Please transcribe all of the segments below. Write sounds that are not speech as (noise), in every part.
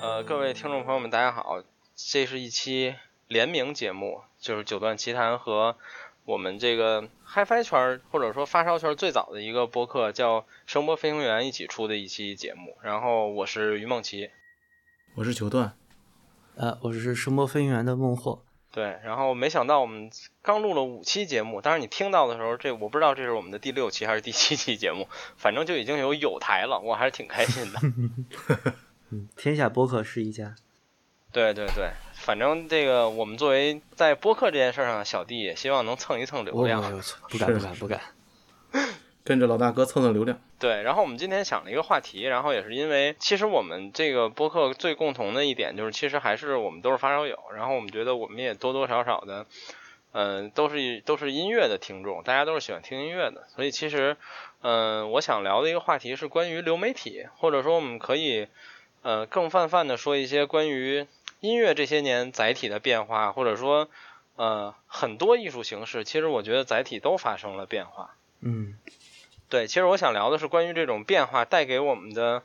呃，各位听众朋友们，大家好，这是一期联名节目，就是九段奇谈和我们这个 HiFi 圈或者说发烧圈最早的一个播客叫声波飞行员一起出的一期节目。然后我是于梦琪，我是九段，呃，我是声波飞行员的孟获。对，然后没想到我们刚录了五期节目，当然你听到的时候，这我不知道这是我们的第六期还是第七期节目，反正就已经有有台了，我还是挺开心的。(laughs) 嗯，天下播客是一家。对对对，反正这个我们作为在播客这件事上小弟，也希望能蹭一蹭流量。不敢不敢不敢，(laughs) 跟着老大哥蹭蹭流量。对，然后我们今天想了一个话题，然后也是因为，其实我们这个播客最共同的一点就是，其实还是我们都是发烧友，然后我们觉得我们也多多少少的，嗯，都是都是音乐的听众，大家都是喜欢听音乐的，所以其实，嗯，我想聊的一个话题是关于流媒体，或者说我们可以。呃，更泛泛的说一些关于音乐这些年载体的变化，或者说，呃，很多艺术形式，其实我觉得载体都发生了变化。嗯，对，其实我想聊的是关于这种变化带给我们的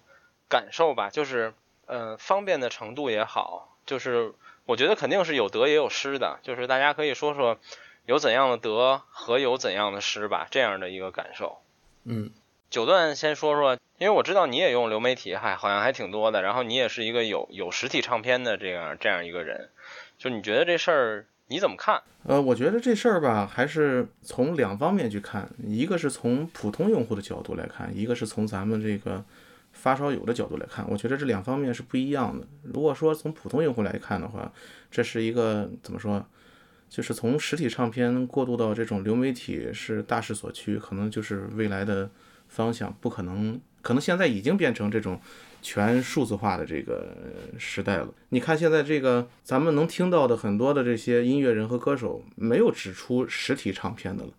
感受吧，就是，呃，方便的程度也好，就是我觉得肯定是有得也有失的，就是大家可以说说有怎样的得和有怎样的失吧，这样的一个感受。嗯。九段先说说，因为我知道你也用流媒体，还好像还挺多的。然后你也是一个有有实体唱片的这样这样一个人，就你觉得这事儿你怎么看？呃，我觉得这事儿吧，还是从两方面去看，一个是从普通用户的角度来看，一个是从咱们这个发烧友的角度来看。我觉得这两方面是不一样的。如果说从普通用户来看的话，这是一个怎么说？就是从实体唱片过渡到这种流媒体是大势所趋，可能就是未来的。方向不可能，可能现在已经变成这种全数字化的这个时代了。你看现在这个咱们能听到的很多的这些音乐人和歌手，没有只出实体唱片的了，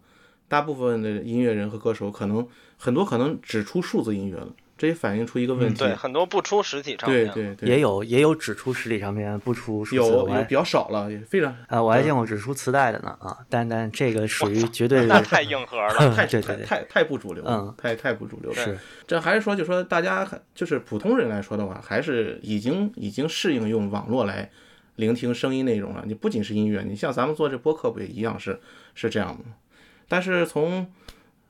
大部分的音乐人和歌手可能很多可能只出数字音乐了。这也反映出一个问题，对很多不出实体唱片，对对对，也有也有只出实体唱片不出数字，有比较少了，也非常啊，我还见过只出磁带的呢啊，但但这个属于绝对那太硬核了，太对对太太不主流，嗯，太太不主流是。这还是说，就说大家就是普通人来说的话，还是已经已经适应用网络来聆听声音内容了。你不仅是音乐，你像咱们做这播客不也一样是是这样的？但是从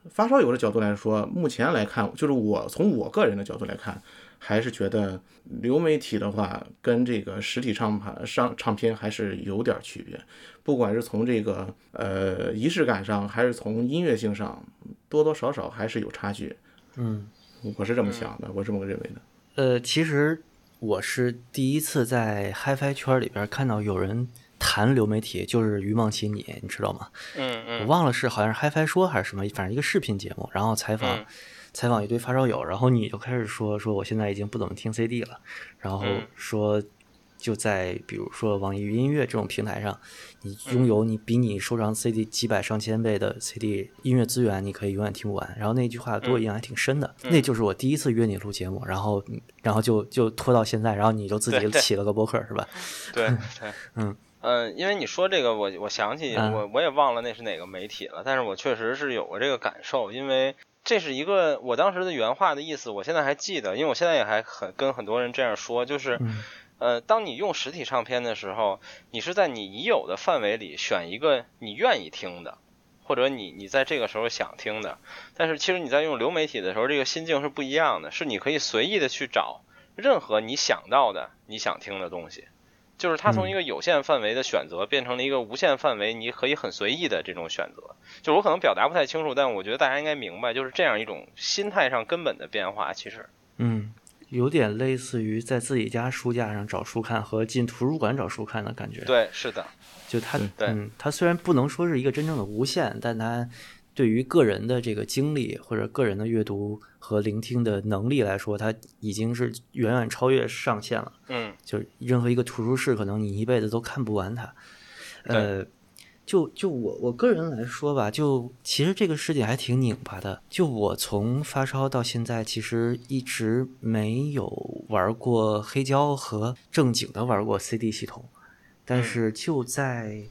发烧友的角度来说，目前来看，就是我从我个人的角度来看，还是觉得流媒体的话，跟这个实体唱盘上唱片还是有点区别。不管是从这个呃仪式感上，还是从音乐性上，多多少少还是有差距。嗯，我是这么想的，我这么认为的。呃，其实我是第一次在 HiFi 圈里边看到有人。谈流媒体就是于梦琪，你你知道吗？嗯嗯，我忘了是好像是 HiFi 说还是什么，反正一个视频节目，然后采访采访一堆发烧友，然后你就开始说说我现在已经不怎么听 CD 了，然后说就在比如说网易云音乐这种平台上，你拥有你比你收藏 CD 几百上千倍的 CD 音乐资源，你可以永远听不完。然后那句话对我印象还挺深的，那就是我第一次约你录节目，然后然后就就拖到现在，然后你就自己起了个博客是吧？对对，(laughs) 嗯。嗯，因为你说这个，我我想起我我也忘了那是哪个媒体了，但是我确实是有过这个感受，因为这是一个我当时的原话的意思，我现在还记得，因为我现在也还很跟很多人这样说，就是，呃，当你用实体唱片的时候，你是在你已有的范围里选一个你愿意听的，或者你你在这个时候想听的，但是其实你在用流媒体的时候，这个心境是不一样的，是你可以随意的去找任何你想到的你想听的东西。就是它从一个有限范围的选择变成了一个无限范围，你可以很随意的这种选择。就我可能表达不太清楚，但我觉得大家应该明白，就是这样一种心态上根本的变化。其实，嗯，有点类似于在自己家书架上找书看和进图书馆找书看的感觉。对，是的。就它，嗯，它虽然不能说是一个真正的无限，但它。对于个人的这个经历或者个人的阅读和聆听的能力来说，它已经是远远超越上限了。嗯，就是任何一个图书室，可能你一辈子都看不完它。呃，就就我我个人来说吧，就其实这个世界还挺拧巴的。就我从发烧到现在，其实一直没有玩过黑胶和正经的玩过 CD 系统，但是就在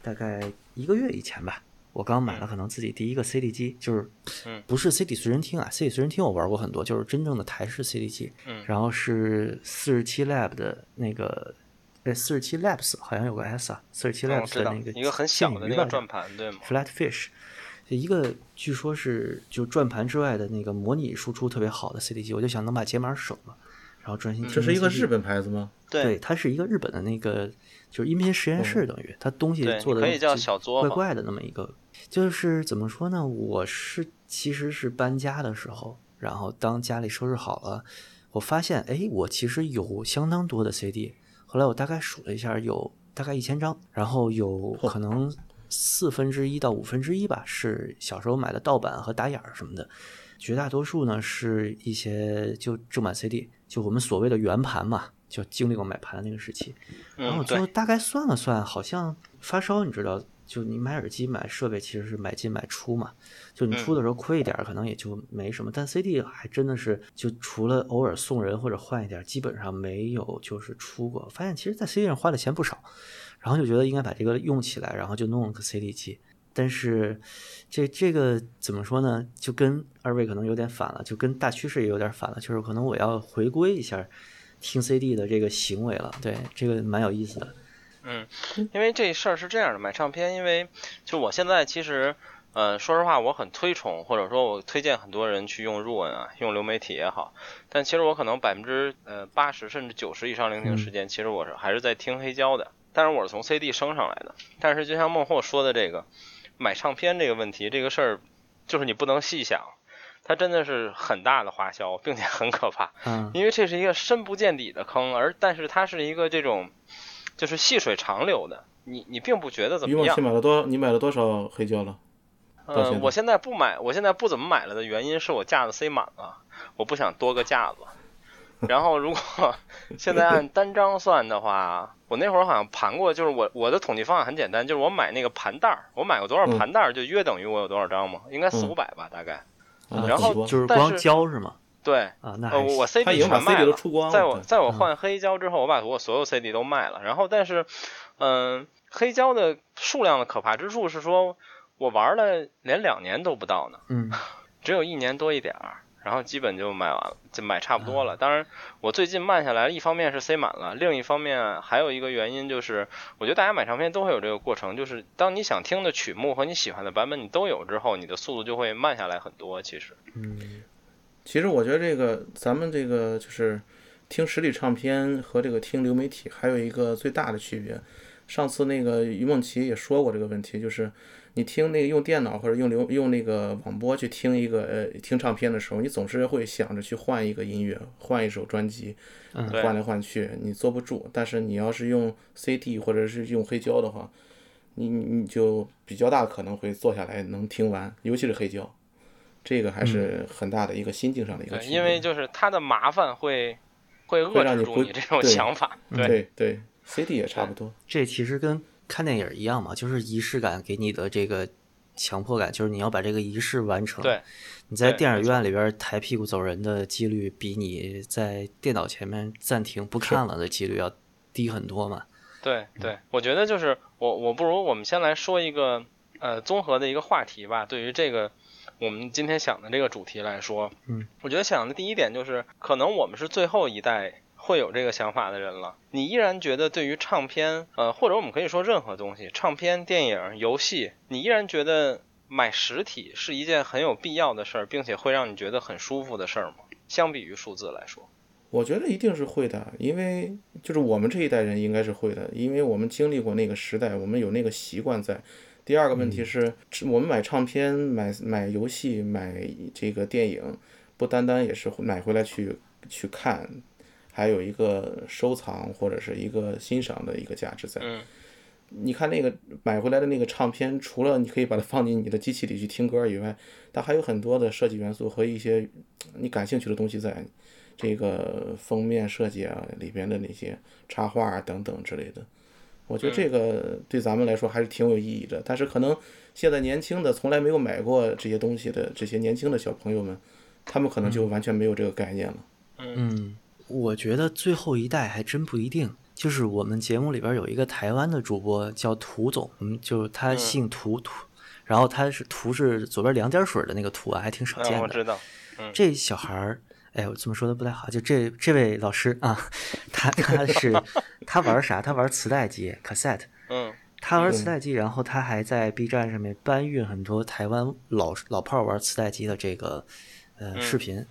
大概一个月以前吧。我刚买了可能自己第一个 CD 机，就是嗯不是 CD 随身听啊，CD 随身听我玩过很多，就是真正的台式 CD 机。嗯然后是四十七 Lab 的那个，哎，四十七 Labs 好像有个 S 啊，四十七 Labs 的那个一个很小的那个转盘盘，对吗？Flatfish，一个据说是就转盘之外的那个模拟输出特别好的 CD 机，我就想能把解码省了，然后专心听。这是一个日本牌子吗？对，它是一个日本的那个就是音频实验室，等于它东西做的可以叫小作坊怪怪的那么一个，就是怎么说呢？我是其实是搬家的时候，然后当家里收拾好了，我发现哎，我其实有相当多的 CD，后来我大概数了一下，有大概一千张，然后有可能四分之一到五分之一吧，是小时候买的盗版和打眼儿什么的，绝大多数呢是一些就正版 CD，就我们所谓的圆盘嘛，就经历过买盘那个时期。然后最后，大概算了算，好像发烧，你知道，就你买耳机、买设备，其实是买进买出嘛。就你出的时候亏一点，可能也就没什么。但 CD 还真的是，就除了偶尔送人或者换一点，基本上没有就是出过。发现其实，在 CD 上花的钱不少，然后就觉得应该把这个用起来，然后就弄了个 CD 机。但是这这个怎么说呢？就跟二位可能有点反了，就跟大趋势也有点反了，就是可能我要回归一下听 CD 的这个行为了。对，这个蛮有意思的。嗯，因为这事儿是这样的，买唱片，因为就我现在其实，呃，说实话，我很推崇，或者说我推荐很多人去用入文啊，用流媒体也好，但其实我可能百分之呃八十甚至九十以上聆听时间，其实我是还是在听黑胶的，但是我是从 CD 升上来的。但是就像孟获说的这个买唱片这个问题，这个事儿就是你不能细想，它真的是很大的花销，并且很可怕。嗯，因为这是一个深不见底的坑，而但是它是一个这种就是细水长流的，你你并不觉得怎么样你往期。买了多，你买了多少黑胶了？嗯，我现在不买，我现在不怎么买了的原因是我架子塞满了，我不想多个架子。(laughs) 然后如果 (laughs) 现在按单张算的话，我那会儿好像盘过，就是我我的统计方法很简单，就是我买那个盘袋儿，我买过多少嗯盘袋儿，就约等于我有多少张嘛，应该四嗯五百吧，大概。啊然后就是光但是胶是吗？对，啊，那呃，我 CD 全卖了，出光。在我在我换黑胶之后，我把我所有 CD 都卖了。然后，但是，嗯、黑胶的数量的可怕之处是说，我玩了连两年都不到呢，嗯 (laughs) 只有一年多一点儿，然后基本就买完了，就买差不多嗯了。当然，我最近慢下来，一方面是塞满了，另一方面还有一个原因就是，我觉得大家买唱片都会有这个过程，就是当你想听的曲目和你喜欢的版本你都有之后，你的速度就会慢下来很多。其实，嗯其实我觉得这个咱们这个就是听实体唱片和这个听流媒体还有一个最大的区别。上次那个于梦琪也说过这个问题，就是你听那个用电脑或者用流用那个网播去听一个呃听唱片的时候，你总是会想着去换一个音乐，换一首专辑，换来换去，你坐不住。但是你要是用 CD 或者是用黑胶的话，你你你就比较大可能会坐下来能听完，尤其是黑胶。这个还是很大的一个心境上的一个，区别。因为就是他的麻烦会会会遏制住你这种想法。对，对对，CD 也差不多。这其实跟看电影一样嘛，就是仪式感给你的这个强迫感，就是你要把这个仪式完成。对，你在电影院里边抬屁股走人的几率，比你在电脑前面暂停不看了的几率要低很多嘛。对对，我觉得就是我我不如我们先来说一个呃综合的一个话题吧。对于这个我们今天想的这个主题来说，嗯，我觉得想的第一点就是，可能我们是最后一代会有这个想法的人了。你依然觉得对于唱片，呃，或者我们可以说任何东西，唱片、电影、游戏，你依然觉得买实体是一件很有必要的事儿，并且会让你觉得很舒服的事儿吗？相比于数字来说，我觉得一定是会的，因为就是我们这一代人应该是会的，因为我们经历过那个时代，我们有那个习惯在。第二个问题是，我们买唱片、买买游戏、买这个电影，不单单也是买回来去去看，还有一个收藏或者是一个欣赏的一个价值在。嗯你看那个买回来的那个唱片，除了你可以把它放进你的机器里去听歌以外，它还有很多的设计元素和一些你感兴趣的东西在。这个封面设计啊，里边的那些插画啊等等之类的，我觉得这个对咱们来说还是挺有意义的。但是可能现在年轻的从来没有买过这些东西的这些年轻的小朋友们，他们可能就完全没有这个概念了。嗯，我觉得最后一代还真不一定。就是我们节目里边有一个台湾的主播叫涂总，嗯，就是他姓涂涂，然后他是涂是左边两点水的那个涂啊，还挺少见的。我知道，这小孩儿，哎，我这么说的不太好，就这这位老师啊，他他是他玩啥？他玩磁带机，cassette。嗯。他玩磁带机，然后他还在 B 站上面搬运很多台湾老老炮玩磁带机的这个呃视频。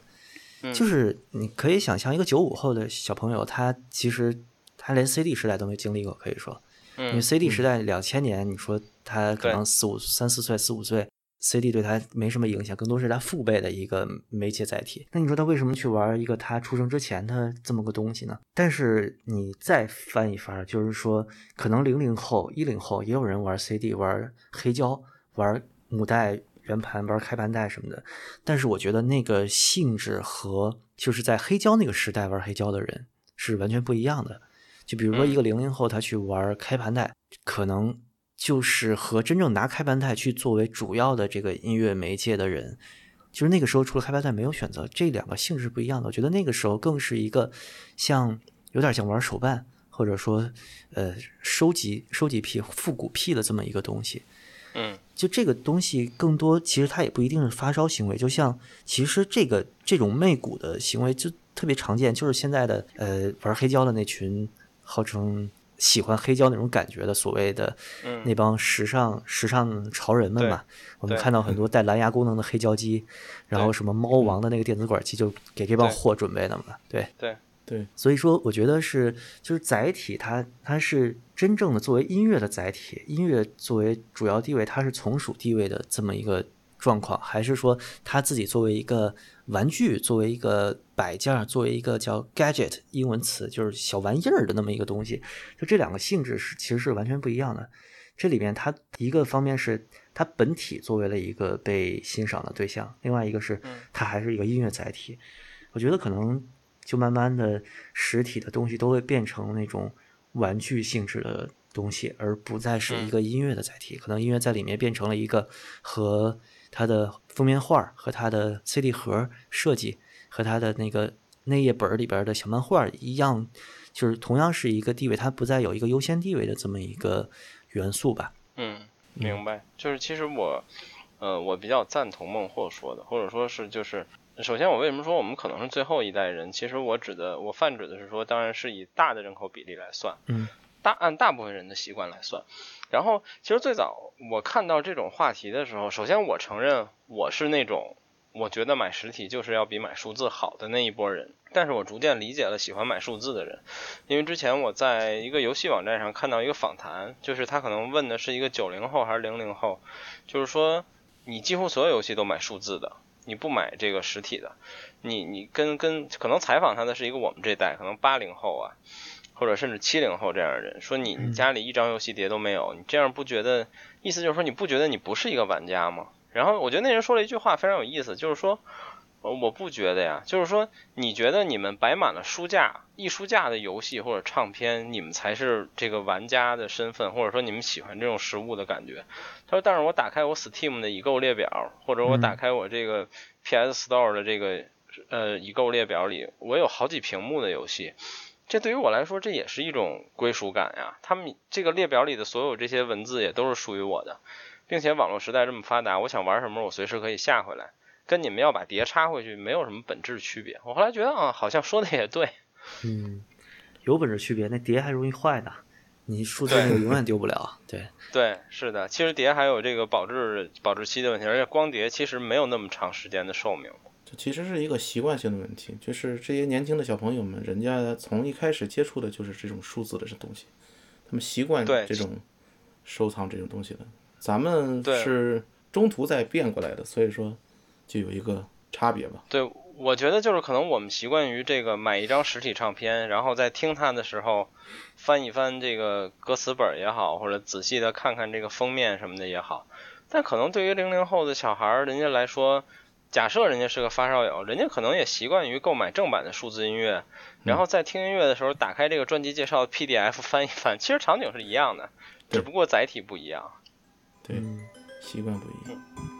就是你可以想象，一个九五后的小朋友，他其实他连 CD 时代都没经历过，可以说，因为 CD 时代两千年，你说他可能四五三四岁四五岁，CD 对他没什么影响，更多是他父辈的一个媒介载体。那你说他为什么去玩一个他出生之前的这么个东西呢？但是你再翻一翻，就是说，可能零零后、一零后也有人玩 CD，玩黑胶，玩母带。圆盘玩开盘带什么的，但是我觉得那个性质和就是在黑胶那个时代玩黑胶的人是完全不一样的。就比如说一个零零后，他去玩开盘带，可能就是和真正拿开盘带去作为主要的这个音乐媒介的人，就是那个时候除了开盘带没有选择，这两个性质不一样的。我觉得那个时候更是一个像有点像玩手办，或者说呃收集收集癖、复古癖的这么一个东西。嗯，就这个东西更多，其实它也不一定是发烧行为。就像其实这个这种媚骨的行为就特别常见，就是现在的呃玩黑胶的那群号称喜欢黑胶那种感觉的所谓的那帮时尚时尚潮人们嘛。我们看到很多带蓝牙功能的黑胶机，然后什么猫王的那个电子管机就给这帮货准备的嘛。对对。对，所以说我觉得是，就是载体，它它是真正的作为音乐的载体，音乐作为主要地位，它是从属地位的这么一个状况，还是说它自己作为一个玩具，作为一个摆件，作为一个叫 gadget 英文词，就是小玩意儿的那么一个东西，就这两个性质是其实是完全不一样的。这里面它一个方面是它本体作为了一个被欣赏的对象，另外一个是它还是一个音乐载体。我觉得可能。就慢慢的，实体的东西都会变成那种玩具性质的东西，而不再是一个音乐的载体。可能音乐在里面变成了一个和它的封面画、和它的 CD 盒设计、和它的那个内页本里边的小漫画一样，就是同样是一个地位，它不再有一个优先地位的这么一个元素吧。嗯，明白。就是其实我，呃，我比较赞同孟获说的，或者说是就是。首先，我为什么说我们可能是最后一代人？其实我指的，我泛指的是说，当然是以大的人口比例来算，嗯，大按大部分人的习惯来算。然后，其实最早我看到这种话题的时候，首先我承认我是那种我觉得买实体就是要比买数字好的那一波人。但是我逐渐理解了喜欢买数字的人，因为之前我在一个游戏网站上看到一个访谈，就是他可能问的是一个九零后还是零零后，就是说你几乎所有游戏都买数字的。你不买这个实体的，你你跟跟可能采访他的是一个我们这代，可能八零后啊，或者甚至七零后这样的人，说你你家里一张游戏碟都没有，你这样不觉得？意思就是说你不觉得你不是一个玩家吗？然后我觉得那人说了一句话非常有意思，就是说。我不觉得呀，就是说，你觉得你们摆满了书架、一书架的游戏或者唱片，你们才是这个玩家的身份，或者说你们喜欢这种实物的感觉。他说，但是我打开我 Steam 的已购列表，或者我打开我这个 PS Store 的这个呃已购列表里，我有好几屏幕的游戏，这对于我来说，这也是一种归属感呀。他们这个列表里的所有这些文字也都是属于我的，并且网络时代这么发达，我想玩什么，我随时可以下回来。跟你们要把碟插回去没有什么本质区别。我后来觉得啊，好像说的也对。嗯，有本质区别，那碟还容易坏呢。你数字那个永远丢不了。对 (laughs) 对，是的。其实碟还有这个保质保质期的问题，而且光碟其实没有那么长时间的寿命。这其实是一个习惯性的问题，就是这些年轻的小朋友们，人家从一开始接触的就是这种数字的这东西，他们习惯这种收藏这种东西的。咱们是中途再变过来的，所以说。就有一个差别吧。对，我觉得就是可能我们习惯于这个买一张实体唱片，然后在听它的时候翻一翻这个歌词本也好，或者仔细的看看这个封面什么的也好。但可能对于零零后的小孩儿，人家来说，假设人家是个发烧友，人家可能也习惯于购买正版的数字音乐，然后在听音乐的时候打开这个专辑介绍 PDF 翻一翻，其实场景是一样的，只不过载体不一样。对，习惯不一样。挺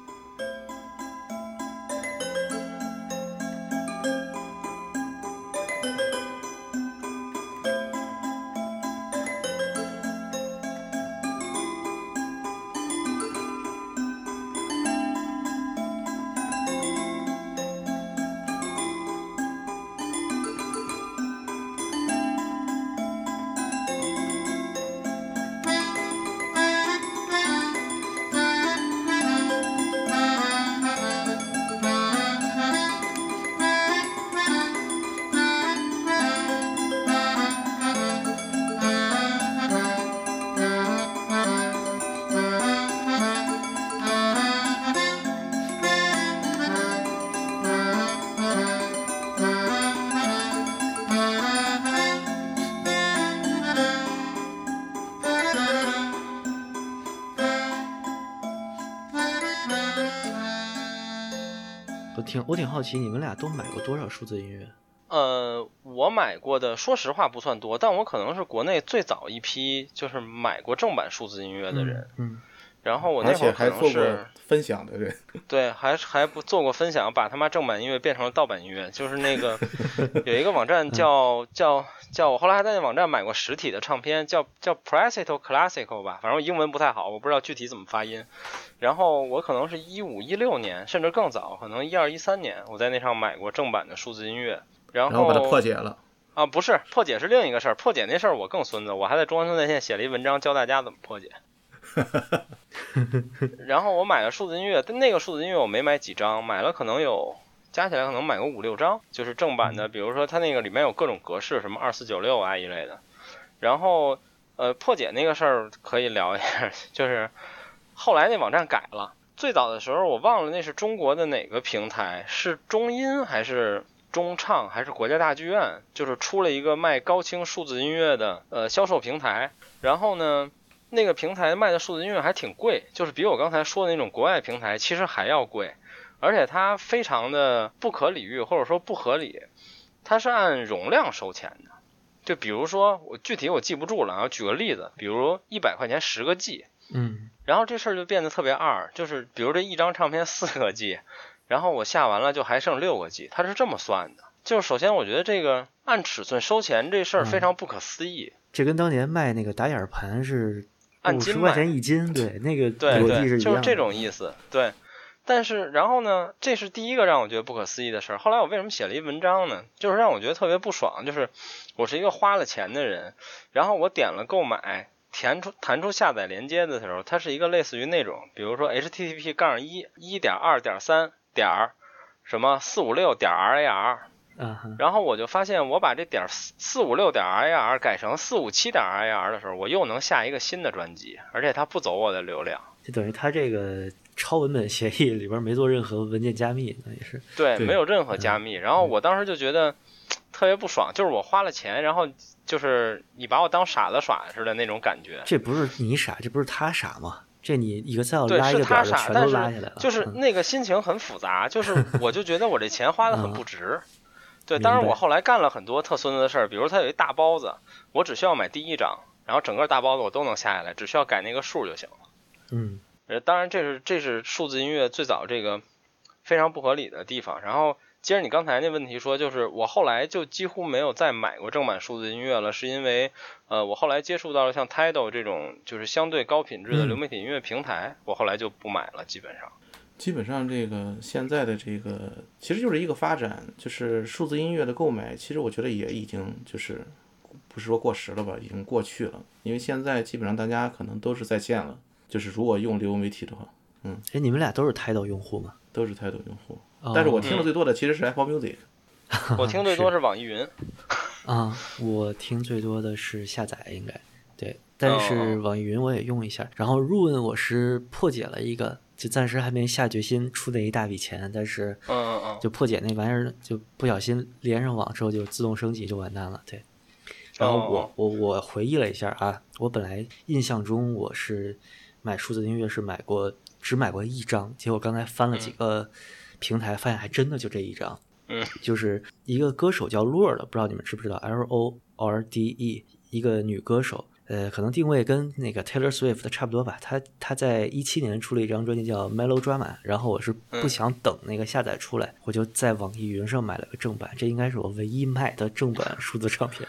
好奇，你们俩都买过多少数字音乐？呃，我买过的，说实话不算多，但我可能是国内最早一批就是买过正版数字音乐的人。嗯。然后我那会儿可能是分享的人，(laughs) 对，还还不做过分享，把他妈正版音乐变成了盗版音乐，就是那个 (laughs) 有一个网站叫叫叫，我后来还在那网站买过实体的唱片，叫叫 p r e s i t o Classical 吧，反正英文不太好，我不知道具体怎么发音。然后我可能是一五一六年，甚至更早，可能一二一三年，我在那上买过正版的数字音乐，然后把它破解了。啊，不是破解是另一个事儿，破解那事儿我更孙子，我还在中关村在线写了一文章教大家怎么破解。(laughs) 然后我买了数字音乐，但那个数字音乐我没买几张，买了可能有加起来可能买个五六张，就是正版的，比如说它那个里面有各种格式，什么二四九六啊一类的。然后呃破解那个事儿可以聊一下，(laughs) 就是后来那网站改了，最早的时候我忘了那是中国的哪个平台，是中音还是中唱还是国家大剧院，就是出了一个卖高清数字音乐的呃销售平台，然后呢。那个平台卖的数字音乐还挺贵，就是比我刚才说的那种国外平台其实还要贵，而且它非常的不可理喻或者说不合理，它是按容量收钱的，就比如说我具体我记不住了，啊，举个例子，比如一百块钱十个 G，嗯，然后这事儿就变得特别二，就是比如这一张唱片四个 G，然后我下完了就还剩六个 G，它是这么算的，就是首先我觉得这个按尺寸收钱这事儿非常不可思议，这跟当年卖那个打眼盘是。按斤块钱一斤，对那个对对，就是这种意思。对，但是然后呢，这是第一个让我觉得不可思议的事儿。后来我为什么写了一文章呢？就是让我觉得特别不爽，就是我是一个花了钱的人，然后我点了购买，填出弹出下载连接的时候，它是一个类似于那种，比如说 HTTP 杠一一点二点三点什么四五六点 RAR。然后我就发现，我把这点四四五六点 IR 改成四五七点 IR 的时候，我又能下一个新的专辑，而且它不走我的流量，就等于它这个超文本协议里边没做任何文件加密，那也是对，没有任何加密。然后我当时就觉得特别不爽，就是我花了钱，然后就是你把我当傻子耍似的那种感觉。这不是你傻，这不是他傻吗？这你一个 cell 拉一个点全都拉下来了，就是那个心情很复杂，就是我就觉得我这钱花的很不值。对，当然我后来干了很多特孙子的事儿，比如它有一大包子，我只需要买第一张，然后整个大包子我都能下下来，只需要改那个数就行了。嗯，呃，当然这是这是数字音乐最早这个非常不合理的地方。然后接着你刚才那问题说，就是我后来就几乎没有再买过正版数字音乐了，是因为呃我后来接触到了像 Tidal 这种就是相对高品质的流媒体音乐平台，我后来就不买了，基本上。基本上，这个现在的这个其实就是一个发展，就是数字音乐的购买，其实我觉得也已经就是不是说过时了吧，已经过去了。因为现在基本上大家可能都是在线了，就是如果用流媒体的话，嗯，哎，你们俩都是 Tidal 用户吗？都是 Tidal 用户，但是我听的最多的其实是 Apple Music，(laughs) 我听最多是网易云。(laughs) 啊，我听最多的是下载，应该对，但是网易云我也用一下。然后入问我是破解了一个。就暂时还没下决心出那一大笔钱，但是，嗯嗯嗯，就破解那玩意儿，就不小心连上网之后就自动升级就完蛋了，对。然后我我我回忆了一下啊，我本来印象中我是买数字音乐是买过只买过一张，结果刚才翻了几个平台，发现还真的就这一张，嗯，就是一个歌手叫 Lord，不知道你们知不知道，L O R D E，一个女歌手。呃，可能定位跟那个 Taylor Swift 差不多吧。他他在一七年出了一张专辑叫《Melodrama》，然后我是不想等那个下载出来，我就在网易云上买了个正版。这应该是我唯一买的正版数字唱片。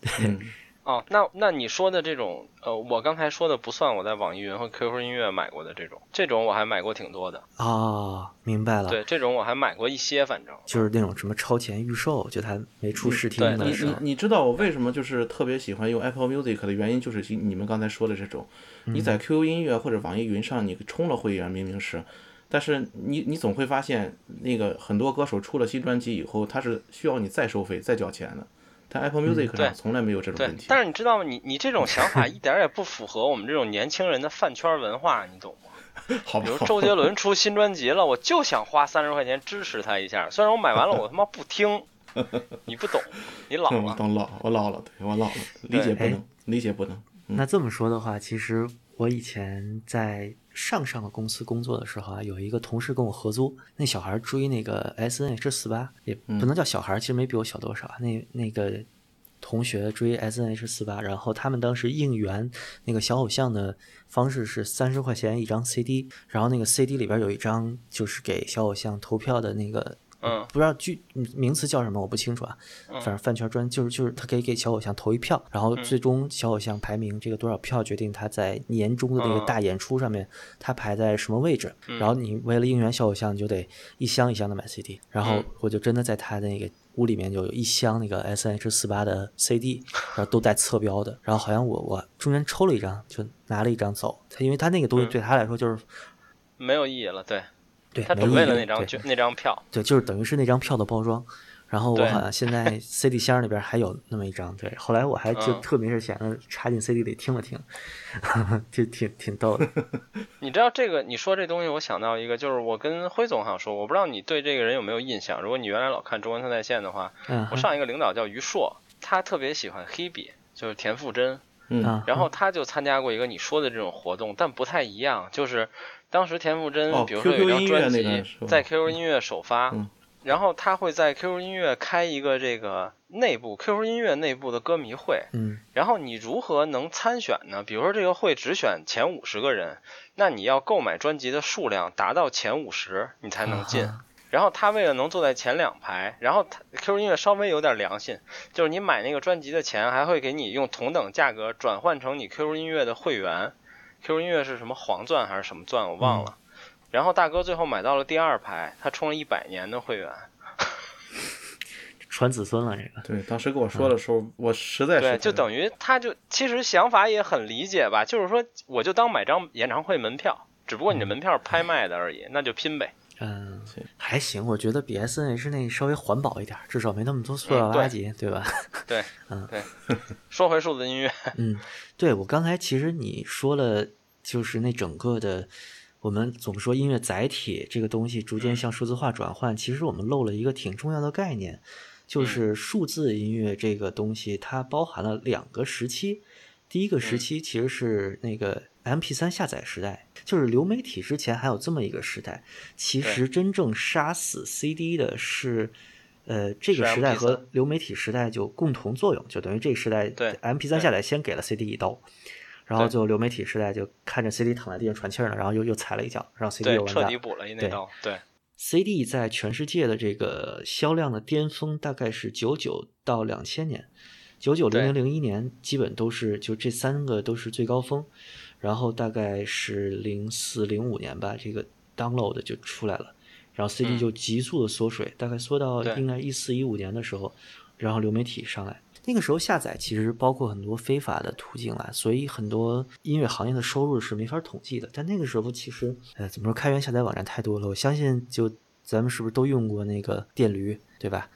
对。(laughs) 哦，那那你说的这种，呃，我刚才说的不算我在网易云和 QQ 音乐买过的这种，这种我还买过挺多的。啊，明白了。对，这种我还买过一些，反正就是那种什么超前预售，就它没出试听的时候。你你你知道我为什么就是特别喜欢用 Apple Music 的原因，就是你们刚才说的这种，你在 QQ 音乐或者网易云上你充了会员，明明是，但是你你总会发现那个很多歌手出了新专辑以后，他是需要你再收费再交钱的。但 Apple Music 上从来没有这种问题。但是你知道吗？你你这种想法一点也不符合我们这种年轻人的饭圈文化，你懂吗？(laughs) 好，比如周杰伦出新专辑了，我就想花三十块钱支持他一下。虽然我买完了，我他妈不听。(laughs) 你不懂，你老了。(laughs) 懂老，我老了，对我老了，理解不能，理解不能。那这么说的话，其实我以前在上上个公司工作的时候啊，有一个同事跟我合租，那小孩追那个 S N H 四八，也不能叫小孩，其实没比我小多少。那那个同学追 S N H 四八，然后他们当时应援那个小偶像的方式是三十块钱一张 C D，然后那个 C D 里边有一张就是给小偶像投票的那个。嗯，不知道具名词叫什么，我不清楚啊。反正饭圈专就是就是他可以给小偶像投一票，然后最终小偶像排名这个多少票决定他在年终的那个大演出上面他排在什么位置。然后你为了应援小偶像，你就得一箱一箱的买 CD。然后我就真的在他的那个屋里面就有一箱那个 S H 四八的 CD，然后都带侧标的。然后好像我我中间抽了一张，就拿了一张走。他因为他那个东西对他来说就是没有意义了，对。对，他准备了那张那张票，对，就是等于是那张票的包装。然后我好像现在 (laughs) CD 箱里边还有那么一张，对。后来我还就特别是想着插进 CD 里听了听，(laughs) 就挺挺逗的。(laughs) 你知道这个？你说这东西，我想到一个，就是我跟辉总好像说，我不知道你对这个人有没有印象。如果你原来老看中关村在线的话，我上一个领导叫于硕，他特别喜欢 Hebe，就是田馥甄。嗯。然后他就参加过一个你说的这种活动，但不太一样，就是。当时田馥甄，比如说有一张专辑在 QQ 音乐首发，然后他会在 QQ 音乐开一个这个内部 QQ 音乐内部的歌迷会，然后你如何能参选呢？比如说这个会只选前五十个人，那你要购买专辑的数量达到前五十，你才能进。然后他为了能坐在前两排，然后他 QQ 音乐稍微有点良心，就是你买那个专辑的钱还会给你用同等价格转换成你 QQ 音乐的会员。QQ 音乐是什么黄钻还是什么钻？我忘了。然后大哥最后买到了第二排，他充了一百年的会员，传子孙了这个。对，当时跟我说的时候，我实在是对，就等于他就其实想法也很理解吧，就是说我就当买张演唱会门票，只不过你的门票拍卖的而已，那就拼呗。嗯，还行，我觉得比 S N H 那稍微环保一点，至少没那么多塑料垃圾，对吧？(laughs) 对，(laughs) 嗯，对。说回数字音乐，嗯，对我刚才其实你说了，就是那整个的，我们总说音乐载体这个东西逐渐向数字化转换，其实我们漏了一个挺重要的概念，就是数字音乐这个东西，它包含了两个时期。第一个时期其实是那个 M P 三下载时代，就是流媒体之前还有这么一个时代。其实真正杀死 C D 的是，呃，这个时代和流媒体时代就共同作用，就等于这个时代 M P 三下载先给了 C D 一刀，然后就流媒体时代就看着 C D 躺在地上喘气儿呢，然后又又踩了一脚，让 C D 又彻底补了一那刀。对，C D 在全世界的这个销量的巅峰大概是九九到两千年。九九零零零一年基本都是就这三个都是最高峰，然后大概是零四零五年吧，这个 download 就出来了，然后 CD 就急速的缩水，大概缩到应该一四一五年的时候，然后流媒体上来，那个时候下载其实包括很多非法的途径了，所以很多音乐行业的收入是没法统计的。但那个时候其实呃怎么说，开源下载网站太多了，我相信就咱们是不是都用过那个电驴，对吧？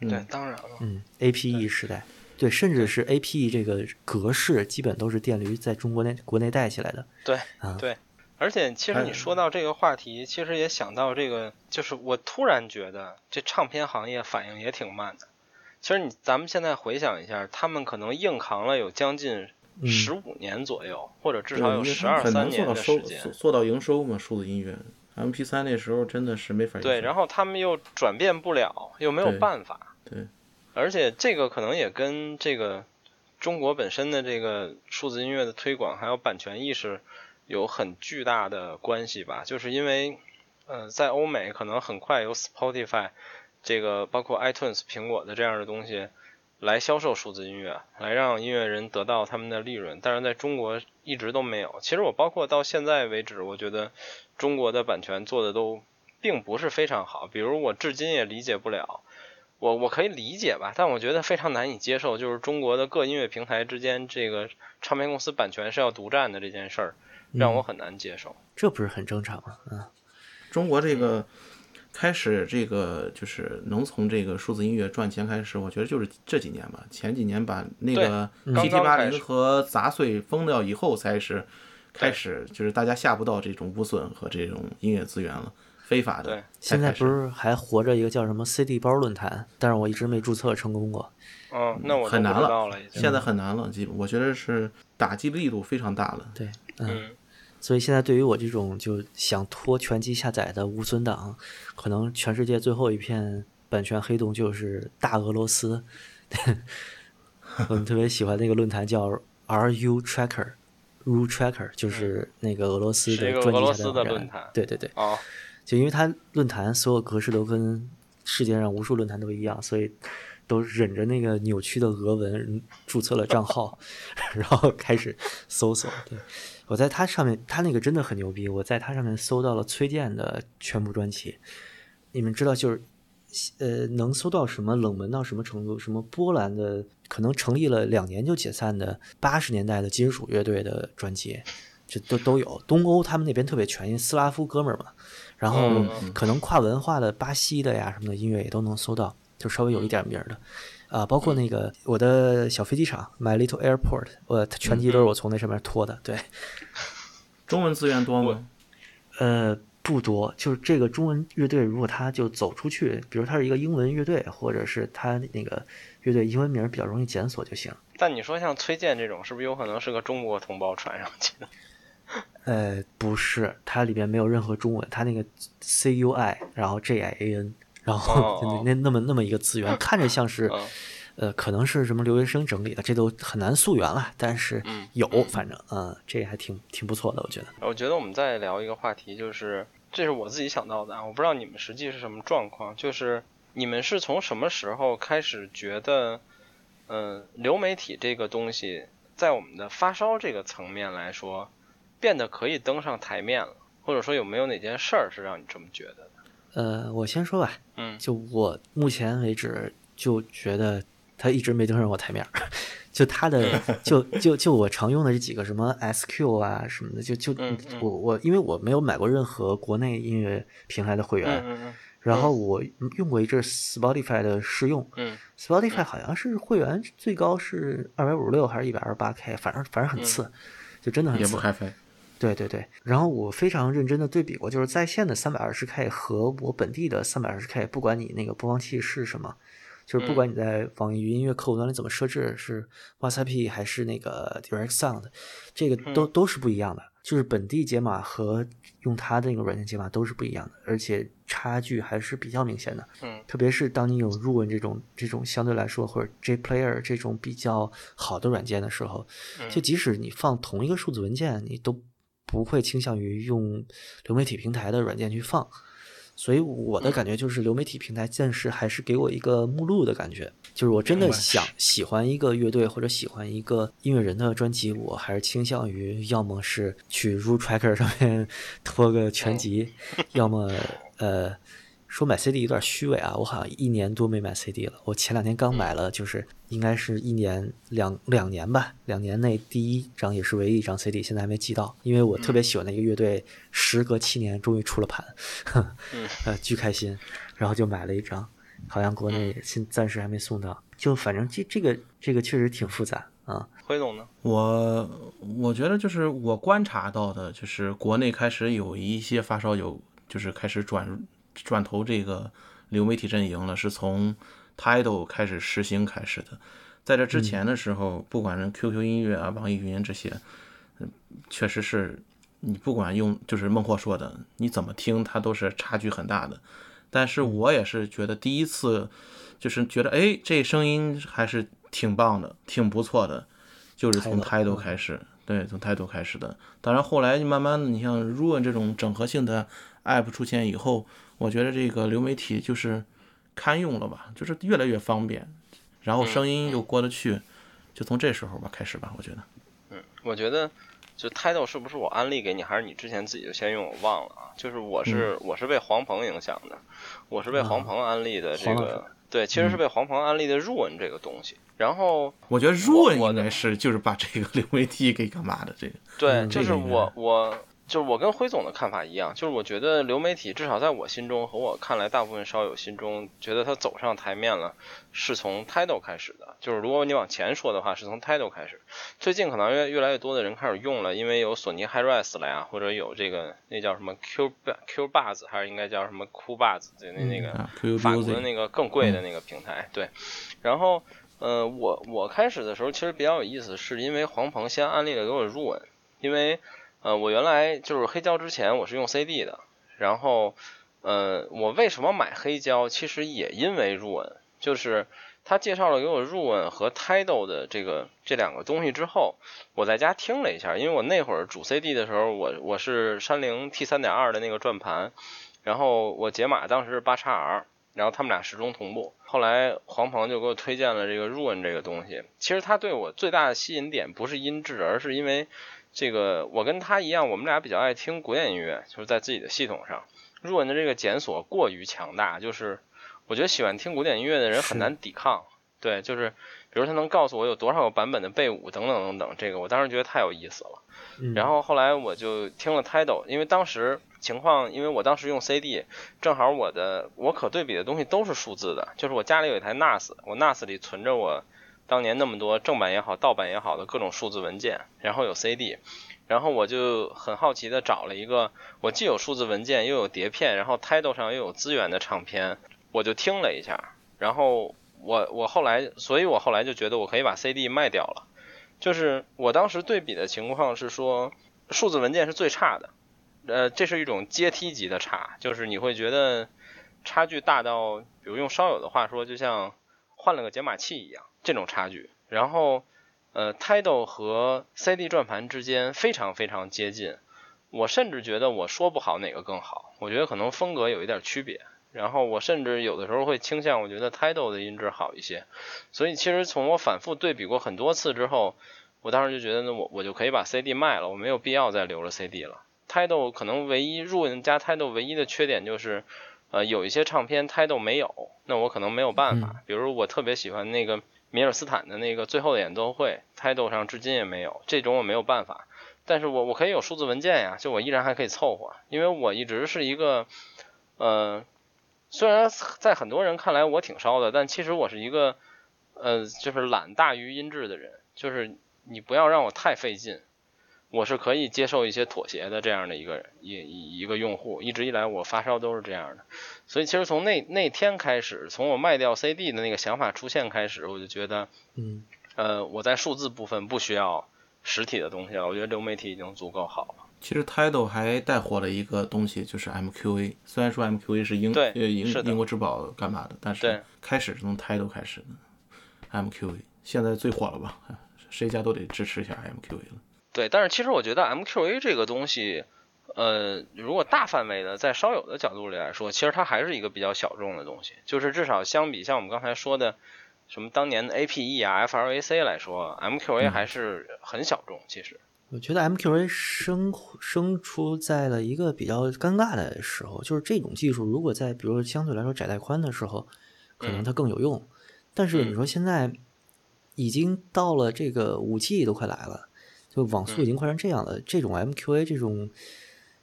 对，当然了，嗯，APE 时代。对，甚至是 A P E 这个格式，基本都是电驴在中国内国内带起来的。对，对，而且其实你说到这个话题，其实也想到这个，就是我突然觉得这唱片行业反应也挺慢的。其实你咱们现在回想一下，他们可能硬扛了有将近十五年左右，或者至少有十二三年的时间，做到营收嘛，数字音乐 M P 三那时候真的是没法。对，然后他们又转变不了，又没有办法。对。而且这个可能也跟这个中国本身的这个数字音乐的推广还有版权意识有很巨大的关系吧。就是因为，呃，在欧美可能很快有 Spotify 这个包括 iTunes 苹果的这样的东西来销售数字音乐，来让音乐人得到他们的利润。但是在中国一直都没有。其实我包括到现在为止，我觉得中国的版权做的都并不是非常好。比如我至今也理解不了。我我可以理解吧，但我觉得非常难以接受，就是中国的各音乐平台之间，这个唱片公司版权是要独占的这件事儿，让我很难接受。这不是很正常吗？嗯，中国这个开始这个就是能从这个数字音乐赚钱开始，我觉得就是这几年吧。前几年把那个 P T 八零和杂碎封掉以后，才是开始就是大家下不到这种无损和这种音乐资源了。非法的，现在不是还活着一个叫什么 CD 包论坛，但是我一直没注册成功过。哦，那我很难了，现在很难了，基本我觉得是打击力度非常大了。对，嗯，所以现在对于我这种就想拖全集下载的无损党，可能全世界最后一片版权黑洞就是大俄罗斯。(laughs) 我们特别喜欢那个论坛叫 RU Tracker，RU Tracker 就是那个俄罗斯的专辑下的论坛。对对对。哦。就因为它论坛所有格式都跟世界上无数论坛都一样，所以都忍着那个扭曲的俄文注册了账号，(laughs) 然后开始搜索。对。我在它上面，它那个真的很牛逼。我在它上面搜到了崔健的全部专辑。你们知道，就是呃，能搜到什么冷门到什么程度？什么波兰的可能成立了两年就解散的八十年代的金属乐队的专辑，这都都有。东欧他们那边特别全，因为斯拉夫哥们儿嘛。然后可能跨文化的巴西的呀什么的音乐也都能搜到，就稍微有一点名儿的。啊，包括那个我的小飞机场，My Little Airport，我全集都是我从那上面拖的。对，(laughs) 中文资源多吗？呃，不多。就是这个中文乐队，如果他就走出去，比如他是一个英文乐队，或者是他那个乐队英文名比较容易检索就行。但你说像崔健这种，是不是有可能是个中国同胞传上去的？呃，不是，它里边没有任何中文，它那个 C U I，然后 J I A N。然后那那么那么一个资源，看着像是，呃，可能是什么留学生整理的，这都很难溯源了。但是有，反正嗯，这还挺挺不错的，我觉得。我觉得我们再聊一个话题，就是这是我自己想到的，我不知道你们实际是什么状况。就是你们是从什么时候开始觉得，嗯，流媒体这个东西在我们的发烧这个层面来说，变得可以登上台面了？或者说有没有哪件事儿是让你这么觉得的？呃，我先说吧。嗯，就我目前为止就觉得他一直没登上过台面儿。就他的，就就就我常用的这几个什么 SQ 啊什么的，就就我我因为我没有买过任何国内音乐平台的会员，然后我用过一阵 Spotify 的试用。嗯，Spotify 好像是会员最高是二百五十六还是一百二十八 K，反正反正很次，就真的很次。也不开飞。对对对，然后我非常认真的对比过，就是在线的三百二十 K 和我本地的三百二十 K，不管你那个播放器是什么，就是不管你在网易云音乐客户端里怎么设置，是 WhatsApp 还是那个 Direct Sound，这个都都是不一样的，就是本地解码和用它的那个软件解码都是不一样的，而且差距还是比较明显的。嗯，特别是当你有入文这种这种相对来说或者 J Player 这种比较好的软件的时候，就即使你放同一个数字文件，你都不会倾向于用流媒体平台的软件去放，所以我的感觉就是流媒体平台暂时还是给我一个目录的感觉，就是我真的想喜欢一个乐队或者喜欢一个音乐人的专辑，我还是倾向于要么是去 Root Tracker 上面 (laughs) 拖个全集，要么呃。说买 CD 有点虚伪啊，我好像一年多没买 CD 了。我前两天刚买了，就是应该是一年两两年吧，两年内第一张也是唯一一张 CD，现在还没寄到。因为我特别喜欢的一个乐队，时隔七年终于出了盘，(laughs) 呃，巨开心，然后就买了一张，好像国内现暂时还没送到。就反正这这个这个确实挺复杂啊。辉总呢？我我觉得就是我观察到的，就是国内开始有一些发烧友，就是开始转。转投这个流媒体阵营了，是从 Tidal 开始实行开始的。在这之前的时候，不管是 QQ 音乐啊、网易云这些，嗯，确实是你不管用，就是孟获说的，你怎么听它都是差距很大的。但是我也是觉得第一次，就是觉得哎，这声音还是挺棒的，挺不错的，就是从 Tidal 开始，对，从 Tidal 开始的。当然后来慢慢的，你像 Ruin 这种整合性的 App 出现以后。我觉得这个流媒体就是堪用了吧，就是越来越方便，然后声音又过得去，就从这时候吧开始吧，我觉得。嗯，我觉得就 Tidal 是不是我安利给你，还是你之前自己就先用？我忘了啊。就是我是我是被黄鹏影响的，我是被黄鹏安利的这个，对，其实是被黄鹏安利的入文这个东西。然后我觉得入文应该是就是把这个流媒体给干嘛的这个。对，就是我我。就是我跟辉总的看法一样，就是我觉得流媒体至少在我心中和我看来，大部分烧友心中觉得它走上台面了，是从 Tidal 开始的。就是如果你往前说的话，是从 Tidal 开始。最近可能越越来越多的人开始用了，因为有索尼 HiRes 了呀，或者有这个那叫什么 Q Q Buzz，还是应该叫什么 Cool Buzz，就那那个法国的那个更贵的那个平台。对，然后呃，我我开始的时候其实比较有意思，是因为黄鹏先安利了给我入文，因为。呃，我原来就是黑胶之前我是用 CD 的，然后，呃，我为什么买黑胶？其实也因为入文，就是他介绍了给我入文和 Tidal 的这个这两个东西之后，我在家听了一下，因为我那会儿主 CD 的时候，我我是山灵 T 三点二的那个转盘，然后我解码当时是八叉 R。然后他们俩始终同步。后来黄鹏就给我推荐了这个 Ruin 这个东西。其实他对我最大的吸引点不是音质，而是因为这个我跟他一样，我们俩比较爱听古典音乐，就是在自己的系统上。Ruin 的这个检索过于强大，就是我觉得喜欢听古典音乐的人很难抵抗。对，就是比如他能告诉我有多少个版本的贝五等等等等，这个我当时觉得太有意思了。然后后来我就听了 Tidal，因为当时。情况，因为我当时用 CD，正好我的我可对比的东西都是数字的，就是我家里有一台 NAS，我 NAS 里存着我当年那么多正版也好、盗版也好的各种数字文件，然后有 CD，然后我就很好奇的找了一个我既有数字文件又有碟片，然后 Title 上又有资源的唱片，我就听了一下，然后我我后来，所以我后来就觉得我可以把 CD 卖掉了，就是我当时对比的情况是说数字文件是最差的。呃，这是一种阶梯级的差，就是你会觉得差距大到，比如用烧友的话说，就像换了个解码器一样，这种差距。然后，呃，Tidal 和 CD 转盘之间非常非常接近，我甚至觉得我说不好哪个更好，我觉得可能风格有一点区别。然后我甚至有的时候会倾向，我觉得 Tidal 的音质好一些。所以其实从我反复对比过很多次之后，我当时就觉得呢，我我就可以把 CD 卖了，我没有必要再留着 CD 了。Tidal 可能唯一入文加 Tidal 唯一的缺点就是，呃，有一些唱片 Tidal 没有，那我可能没有办法。比如我特别喜欢那个米尔斯坦的那个最后的演奏会，title 上至今也没有，这种我没有办法。但是我我可以有数字文件呀，就我依然还可以凑合，因为我一直是一个，呃，虽然在很多人看来我挺烧的，但其实我是一个，呃，就是懒大于音质的人，就是你不要让我太费劲。我是可以接受一些妥协的这样的一个一一一个用户，一直以来我发烧都是这样的，所以其实从那那天开始，从我卖掉 CD 的那个想法出现开始，我就觉得，嗯，呃，我在数字部分不需要实体的东西了，我觉得流媒体已经足够好了。其实 Tidal 还带火了一个东西，就是 MQA，虽然说 MQA 是英呃英英国之宝干嘛的，但是开始是从 Tidal 开始的，MQA 现在最火了吧？(laughs) 谁家都得支持一下 MQA 了。对，但是其实我觉得 MQA 这个东西，呃，如果大范围的在稍有的角度里来说，其实它还是一个比较小众的东西。就是至少相比像我们刚才说的什么当年的 APE 啊、FLAC 来说，MQA 还是很小众。其实，我觉得 MQA 生生出在了一个比较尴尬的时候，就是这种技术如果在比如相对来说窄带宽的时候，可能它更有用。但是你说现在已经到了这个五 G 都快来了。就网速已经快成这样了，这种 MQA 这种，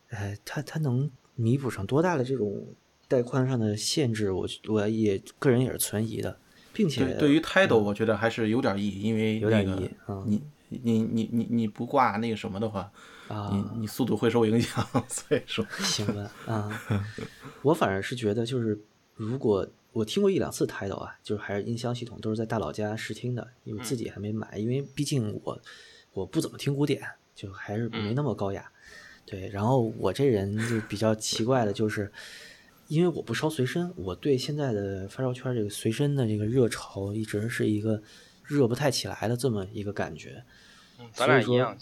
呃，它它能弥补上多大的这种带宽上的限制？我我也个人也是存疑的，并且对于 Tidal 我觉得还是有点意义，因为有点意义。你你你你你不挂那个什么的话，啊，你你速度会受影响，(laughs) 所以说 (laughs) 行吧啊，我反而是觉得就是如果我听过一两次 Tidal 啊，就是还是音箱系统都是在大佬家试听的，因为自己还没买，因为毕竟我。我不怎么听古典，就还是没那么高雅。对，然后我这人就比较奇怪的，就是因为我不烧随身，我对现在的发烧圈这个随身的这个热潮一直是一个热不太起来的这么一个感觉。咱俩一样，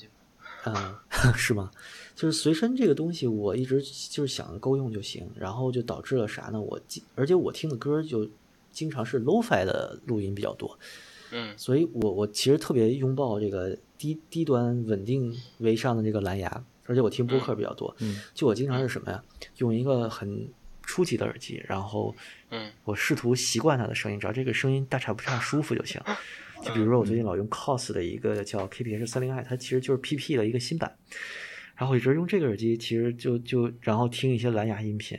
嗯，(laughs) 是吗？就是随身这个东西，我一直就是想够用就行，然后就导致了啥呢？我而且我听的歌就经常是 lofi 的录音比较多。嗯，所以我我其实特别拥抱这个。低低端稳定为上的这个蓝牙，而且我听播客比较多，嗯就我经常是什么呀？用一个很初级的耳机，然后，嗯，我试图习惯它的声音，只要这个声音大差不差、舒服就行。(laughs) 就比如说我最近老用 COS 的一个叫 KPH 三零 i，它其实就是 PP 的一个新版，然后一直用这个耳机，其实就就然后听一些蓝牙音频，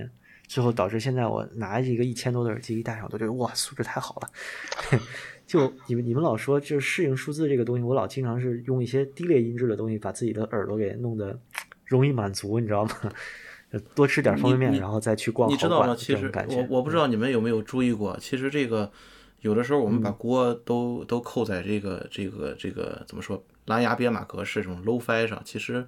最后导致现在我拿一个一千多的耳机一戴上，我都觉得哇，素质太好了。就你们你们老说就是适应数字这个东西，我老经常是用一些低劣音质的东西把自己的耳朵给弄得容易满足，你知道吗？多吃点方便面，然后再去逛你知道吗？其实我我不知道你们有没有注意过，其实这个有的时候我们把锅都都扣在这个这个这个怎么说蓝牙编码格式这种 low fi 上，其实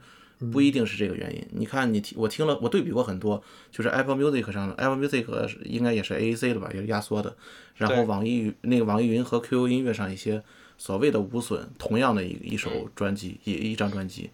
不一定是这个原因。你看，你听我听了，我对比过很多，就是 Apple Music 上的 Apple Music 应该也是 AAC 的吧，也是压缩的。然后网易那个网易云和 QQ 音乐上一些所谓的无损，同样的一一首专辑，一一张专辑，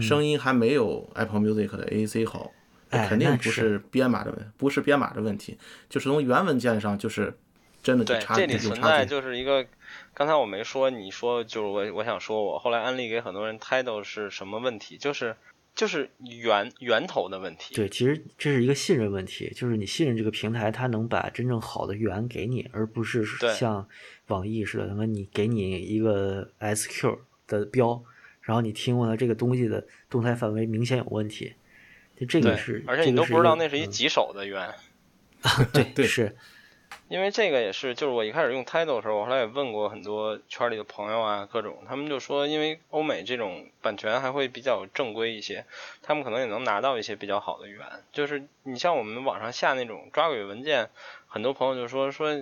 声音还没有 Apple Music 的 AAC 好，肯定不是编码的问，不是编码的问题，就是从原文件上就是真的就差这里存在就是一个。刚才我没说，你说就是我，我想说，我后来安利给很多人 title 是什么问题？就是就是源源头的问题。对，其实这是一个信任问题，就是你信任这个平台，它能把真正好的源给你，而不是像网易似的，他妈你给你一个 SQ 的标，然后你听过了这个东西的动态范围明显有问题，就这个是，而且你都不知道那是一几手的源。(laughs) 对对是。因为这个也是，就是我一开始用 Tidal 的时候，我后来也问过很多圈里的朋友啊，各种，他们就说，因为欧美这种版权还会比较正规一些，他们可能也能拿到一些比较好的源。就是你像我们网上下那种抓鬼文件，很多朋友就说说，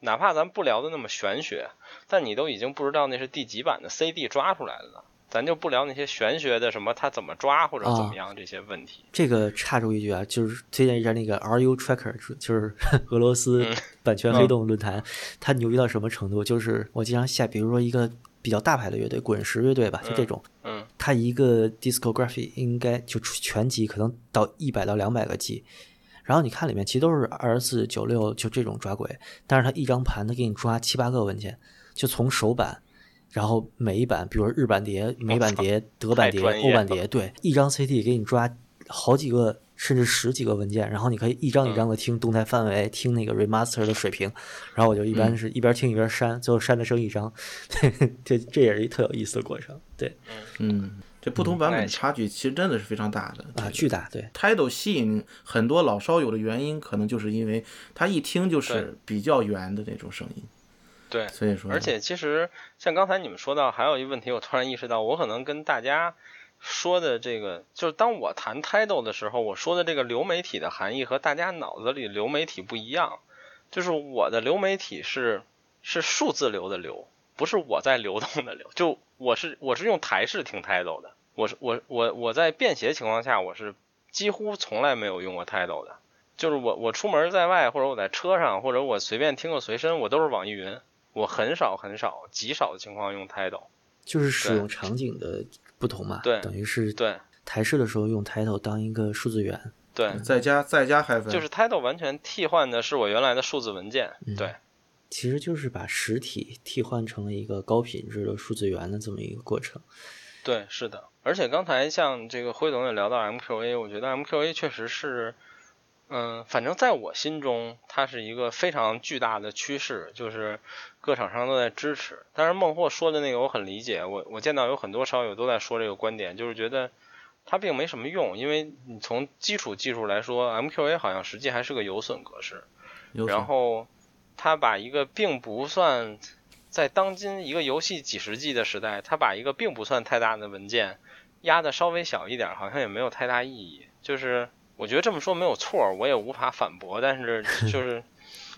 哪怕咱不聊的那么玄学，但你都已经不知道那是第几版的 CD 抓出来的了。咱就不聊那些玄学的什么他怎么抓或者怎么样这些问题。这个插出一句啊，就是推荐一下那个 RU Tracker，(laughs) 就是俄罗斯版权黑洞论坛，它牛逼到什么程度？就是我经常下，比如说一个比较大牌的乐队，滚石乐队吧，就这种，嗯，它一个 discography 应该就全集可能到一百到两百个 G，然后你看里面其实都是二四九六就这种抓鬼，但是它一张盘它给你抓七八个文件，就从首版。然后每一版，比如日版碟、美版碟、德版碟、欧版碟，对，一张 CD 给你抓好几个甚至十几个文件，然后你可以一张一张的听动态范围，听那个 remaster 的水平。然后我就一般是一边听一边删，最后删的剩一张。(laughs) 这这也是一特有意思的过程。对，嗯，这不同版本差距其实真的是非常大的啊，巨大。对，Tidal 吸引很多老烧友的原因，可能就是因为它一听就是比较圆的那种声音。对，所以说，而且其实像刚才你们说到，还有一个问题，我突然意识到，我可能跟大家说的这个，就是当我谈 title 的时候，我说的这个流媒体的含义和大家脑子里流媒体不一样。就是我的流媒体是是数字流的流，不是我在流动的流。就我是我是用台式听 title 的，我是我我我在便携情况下，我是几乎从来没有用过 title 的。就是我我出门在外，或者我在车上，或者我随便听个随身，我都是网易云。我很少很少极少的情况用 title，就是使用场景的不同嘛，对，等于是对台式的时候用 title 当一个数字源，对，在家在家还分，就是 title 完全替换的是我原来的数字文件，对，其实就是把实体替换成了一个高品质的数字源的这么一个过程，对，是的，而且刚才像这个辉总也聊到 MQA，我觉得 MQA 确实是。嗯，反正在我心中，它是一个非常巨大的趋势，就是各厂商都在支持。但是孟获说的那个我很理解，我我见到有很多烧友都在说这个观点，就是觉得它并没什么用，因为你从基础技术来说，MQA 好像实际还是个有损格式。然后它把一个并不算在当今一个游戏几十 G 的时代，它把一个并不算太大的文件压的稍微小一点，好像也没有太大意义，就是。我觉得这么说没有错，我也无法反驳。但是 (laughs) 就是，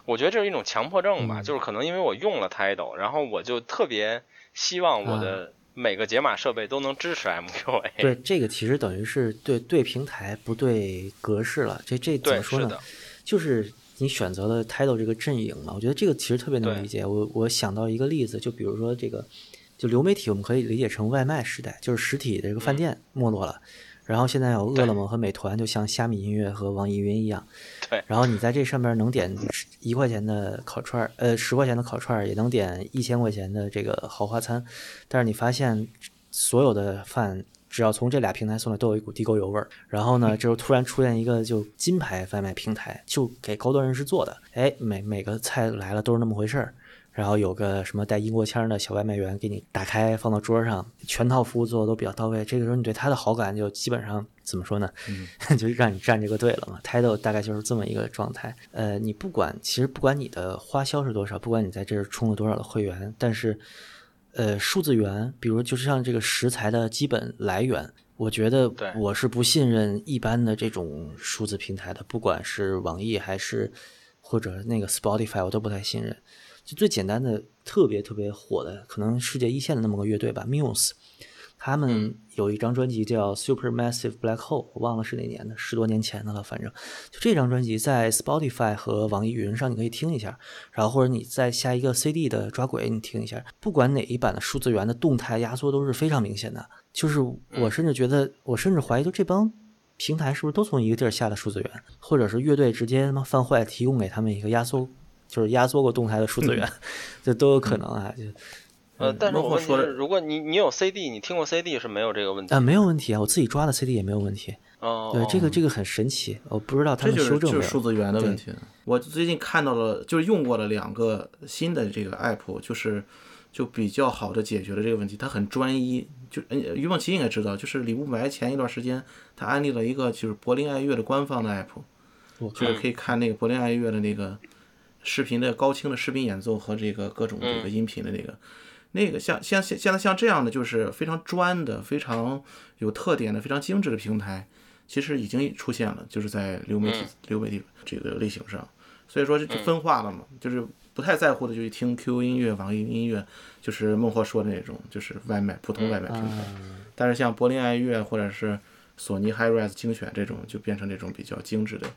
我觉得这是一种强迫症吧，就是可能因为我用了 Tidal，然后我就特别希望我的每个解码设备都能支持 MQA。对，这个其实等于是对对平台不对格式了。这这怎么说呢？就是你选择了 Tidal 这个阵营嘛。我觉得这个其实特别能理解。我我想到一个例子，就比如说这个，就流媒体，我们可以理解成外卖时代，就是实体的这个饭店没落了。然后现在有饿了么和美团，就像虾米音乐和网易云一样。(laughs) 对。然后你在这上面能点一块钱的烤串儿，呃，十块钱的烤串儿，也能点一千块钱的这个豪华餐。但是你发现，所有的饭只要从这俩平台送来，都有一股地沟油味儿。然后呢，这就突然出现一个就金牌外卖平台，就给高端人士做的。哎，每每个菜来了都是那么回事儿。然后有个什么带英国腔的小外卖员给你打开放到桌上，全套服务做的都比较到位。这个时候你对他的好感就基本上怎么说呢？(laughs) 就让你站这个队了嘛。title 大概就是这么一个状态。呃，你不管其实不管你的花销是多少，不管你在这儿充了多少的会员，但是呃数字源，比如就是像这个食材的基本来源，我觉得我是不信任一般的这种数字平台的，不管是网易还是或者那个 Spotify，我都不太信任。就最简单的、特别特别火的，可能世界一线的那么个乐队吧，Muse。他们有一张专辑叫《Supermassive Black Hole》，我忘了是哪年的，十多年前的了。反正就这张专辑在 Spotify 和网易云上你可以听一下，然后或者你再下一个 CD 的抓轨你听一下。不管哪一版的数字源的动态压缩都是非常明显的。就是我甚至觉得，我甚至怀疑，就这帮平台是不是都从一个地儿下的数字源，或者是乐队直接他妈犯坏提供给他们一个压缩，就是压缩过动态的数字源，(laughs) 这都有可能啊。就呃，但是我问题是，如果你你有 CD，你听过 CD 是没有这个问题啊，没有问题啊，我自己抓的 CD 也没有问题。哦，对，这个这个很神奇，我不知道他们修正没有。就是数字源的问题。我最近看到了，就是用过了两个新的这个 app，就是就比较好的解决了这个问题。它很专一，就于梦琪应该知道，就是李雾霾前一段时间他安利了一个就是柏林爱乐的官方的 app，就是可以看那个柏林爱乐的那个视频的高清的视频演奏和这个各种这个音频的那个。那个像像现现在像这样的就是非常专的、非常有特点的、非常精致的平台，其实已经出现了，就是在流媒体流媒体这个类型上。所以说就分化了嘛，就是不太在乎的就去听 QQ 音乐、网易音乐，就是孟获说的那种，就是外卖普通外卖平台。但是像柏林爱乐或者是索尼 HiRes 精选这种，就变成这种比较精致的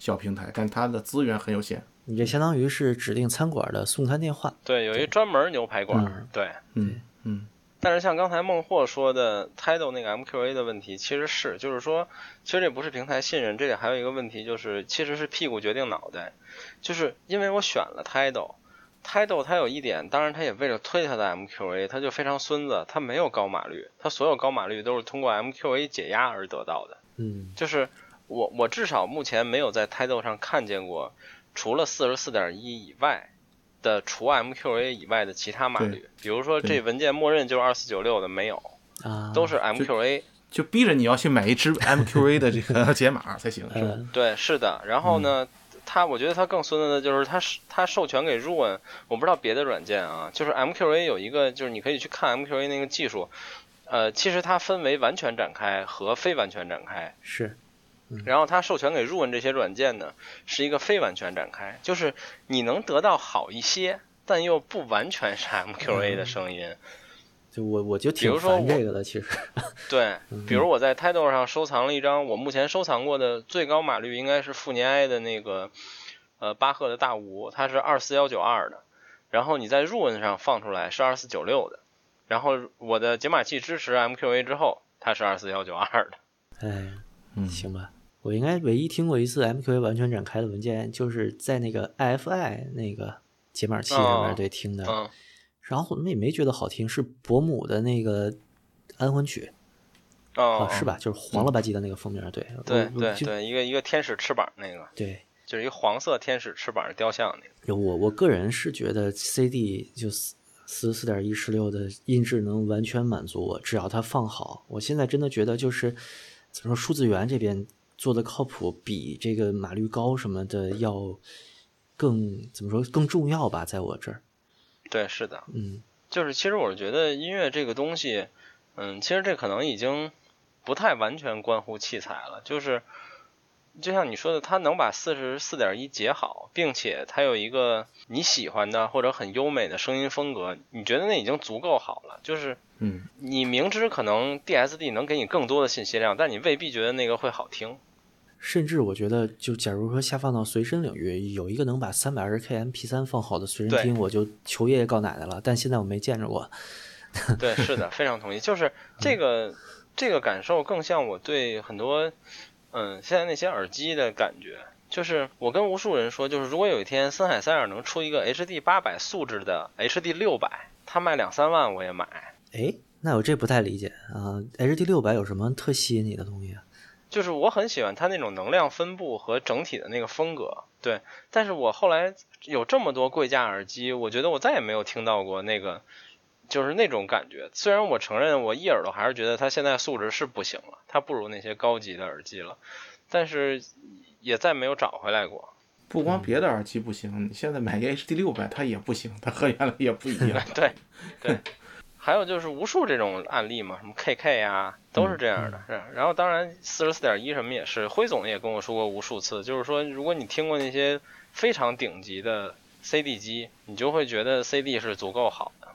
小平台，但它的资源很有限。你这相当于是指定餐馆的送餐电话，对，有一专门牛排馆，对，嗯嗯。但是像刚才孟获说的 Tidal 那个 MQA 的问题，其实是，就是说，其实这不是平台信任，这里还有一个问题，就是其实是屁股决定脑袋，就是因为我选了 Tidal，Tidal 它有一点，当然它也为了推它的 MQA，它就非常孙子，它没有高码率，它所有高码率都是通过 MQA 解压而得到的，嗯，就是我我至少目前没有在 Tidal 上看见过。除了四十四点一以外的，除 MQA 以外的其他码率，比如说这文件默认就是二四九六的，没有，都是 MQA，就逼着你要去买一支 MQA 的这个解码才行，(laughs) 是吧？对，是的。然后呢，它我觉得它更孙子的就是它是它授权给 Ruin，我不知道别的软件啊，就是 MQA 有一个就是你可以去看 MQA 那个技术，呃，其实它分为完全展开和非完全展开，是。然后它授权给 Run 这些软件呢，是一个非完全展开，就是你能得到好一些，但又不完全是 MQA 的声音。就我我就挺烦这个的，其实。(laughs) 对，比如我在 Tidal 上收藏了一张我目前收藏过的最高码率应该是富尼埃的那个呃巴赫的大五，它是二四幺九二的，然后你在 Run 上放出来是二四九六的，然后我的解码器支持 MQA 之后，它是二四幺九二的。哎，嗯，行吧。我应该唯一听过一次 MQA 完全展开的文件，就是在那个 IFI 那个解码器上面对听的，然后我们也没觉得好听，是伯母的那个安魂曲，哦，是吧？就是黄了吧唧的那个封面，对，对对对，一个一个天使翅膀那个，对，就是一个黄色天使翅膀的雕像那个。我我个人是觉得 CD 就四四四点一十六的音质能完全满足我，只要它放好。我现在真的觉得就是怎么说，数字源这边。做的靠谱，比这个码率高什么的要更怎么说更重要吧？在我这儿，对，是的，嗯，就是其实我是觉得音乐这个东西，嗯，其实这可能已经不太完全关乎器材了，就是。就像你说的，它能把四十四点一解好，并且它有一个你喜欢的或者很优美的声音风格，你觉得那已经足够好了。就是，嗯，你明知可能 DSD 能给你更多的信息量，但你未必觉得那个会好听。甚至我觉得，就假如说下放到随身领域，有一个能把三百二十 K MP 三放好的随身听，我就求爷爷告奶奶了。但现在我没见着过。(laughs) 对，是的，非常同意。就是这个这个感受更像我对很多。嗯，现在那些耳机的感觉，就是我跟无数人说，就是如果有一天森海塞尔能出一个 HD 八百素质的 HD 六百，它卖两三万我也买。哎，那我这不太理解啊，HD 六百有什么特吸引你的东西啊？就是我很喜欢它那种能量分布和整体的那个风格，对。但是我后来有这么多贵价耳机，我觉得我再也没有听到过那个。就是那种感觉，虽然我承认我一耳朵还是觉得它现在素质是不行了，它不如那些高级的耳机了，但是也再没有找回来过。不光别的耳机不行，你现在买个 HD 六百它也不行，它和原来也不一样。(laughs) 对对，(laughs) 还有就是无数这种案例嘛，什么 KK 啊，都是这样的。是，然后当然四十四点一什么也是，辉总也跟我说过无数次，就是说如果你听过那些非常顶级的 CD 机，你就会觉得 CD 是足够好的。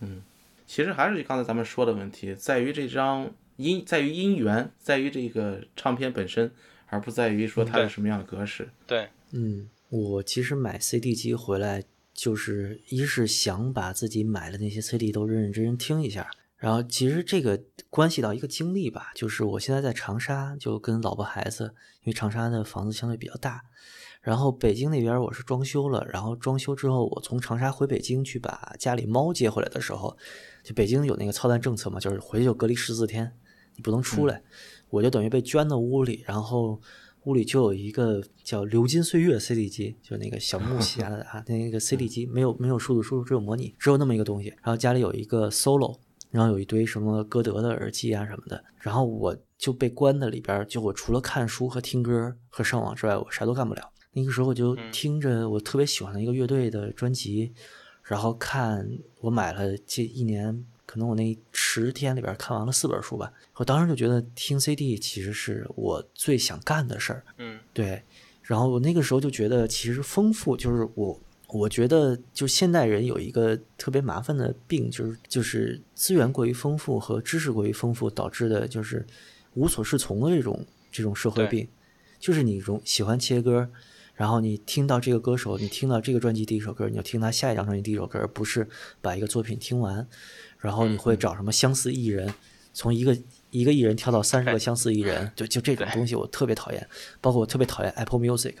嗯，其实还是刚才咱们说的问题，在于这张音，在于音源，在于这个唱片本身，而不在于说它是什么样的格式。对，嗯，我其实买 CD 机回来，就是一是想把自己买的那些 CD 都认认真真听一下，然后其实这个关系到一个经历吧，就是我现在在长沙，就跟老婆孩子，因为长沙的房子相对比较大。然后北京那边我是装修了，然后装修之后，我从长沙回北京去把家里猫接回来的时候，就北京有那个操蛋政策嘛，就是回去就隔离十四天，你不能出来，我就等于被圈到屋里，然后屋里就有一个叫《流金岁月》CD 机，就那个小木匣的 (laughs) 啊，那个 CD 机没有没有数字输入，只有模拟，只有那么一个东西。然后家里有一个 Solo，然后有一堆什么歌德的耳机啊什么的，然后我就被关在里边，就我除了看书和听歌和上网之外，我啥都干不了。那个时候我就听着我特别喜欢的一个乐队的专辑，然后看我买了这一年，可能我那十天里边看完了四本书吧。我当时就觉得听 CD 其实是我最想干的事儿。嗯，对。然后我那个时候就觉得其实丰富，就是我我觉得就现代人有一个特别麻烦的病，就是就是资源过于丰富和知识过于丰富导致的就是无所适从的这种这种社会病，就是你容喜欢切歌。然后你听到这个歌手，你听到这个专辑第一首歌，你就听他下一张专辑第一首歌，而不是把一个作品听完。然后你会找什么相似艺人，从一个一个艺人跳到三十个相似艺人，(laughs) 就就这种东西我特别讨厌。包括我特别讨厌 Apple Music，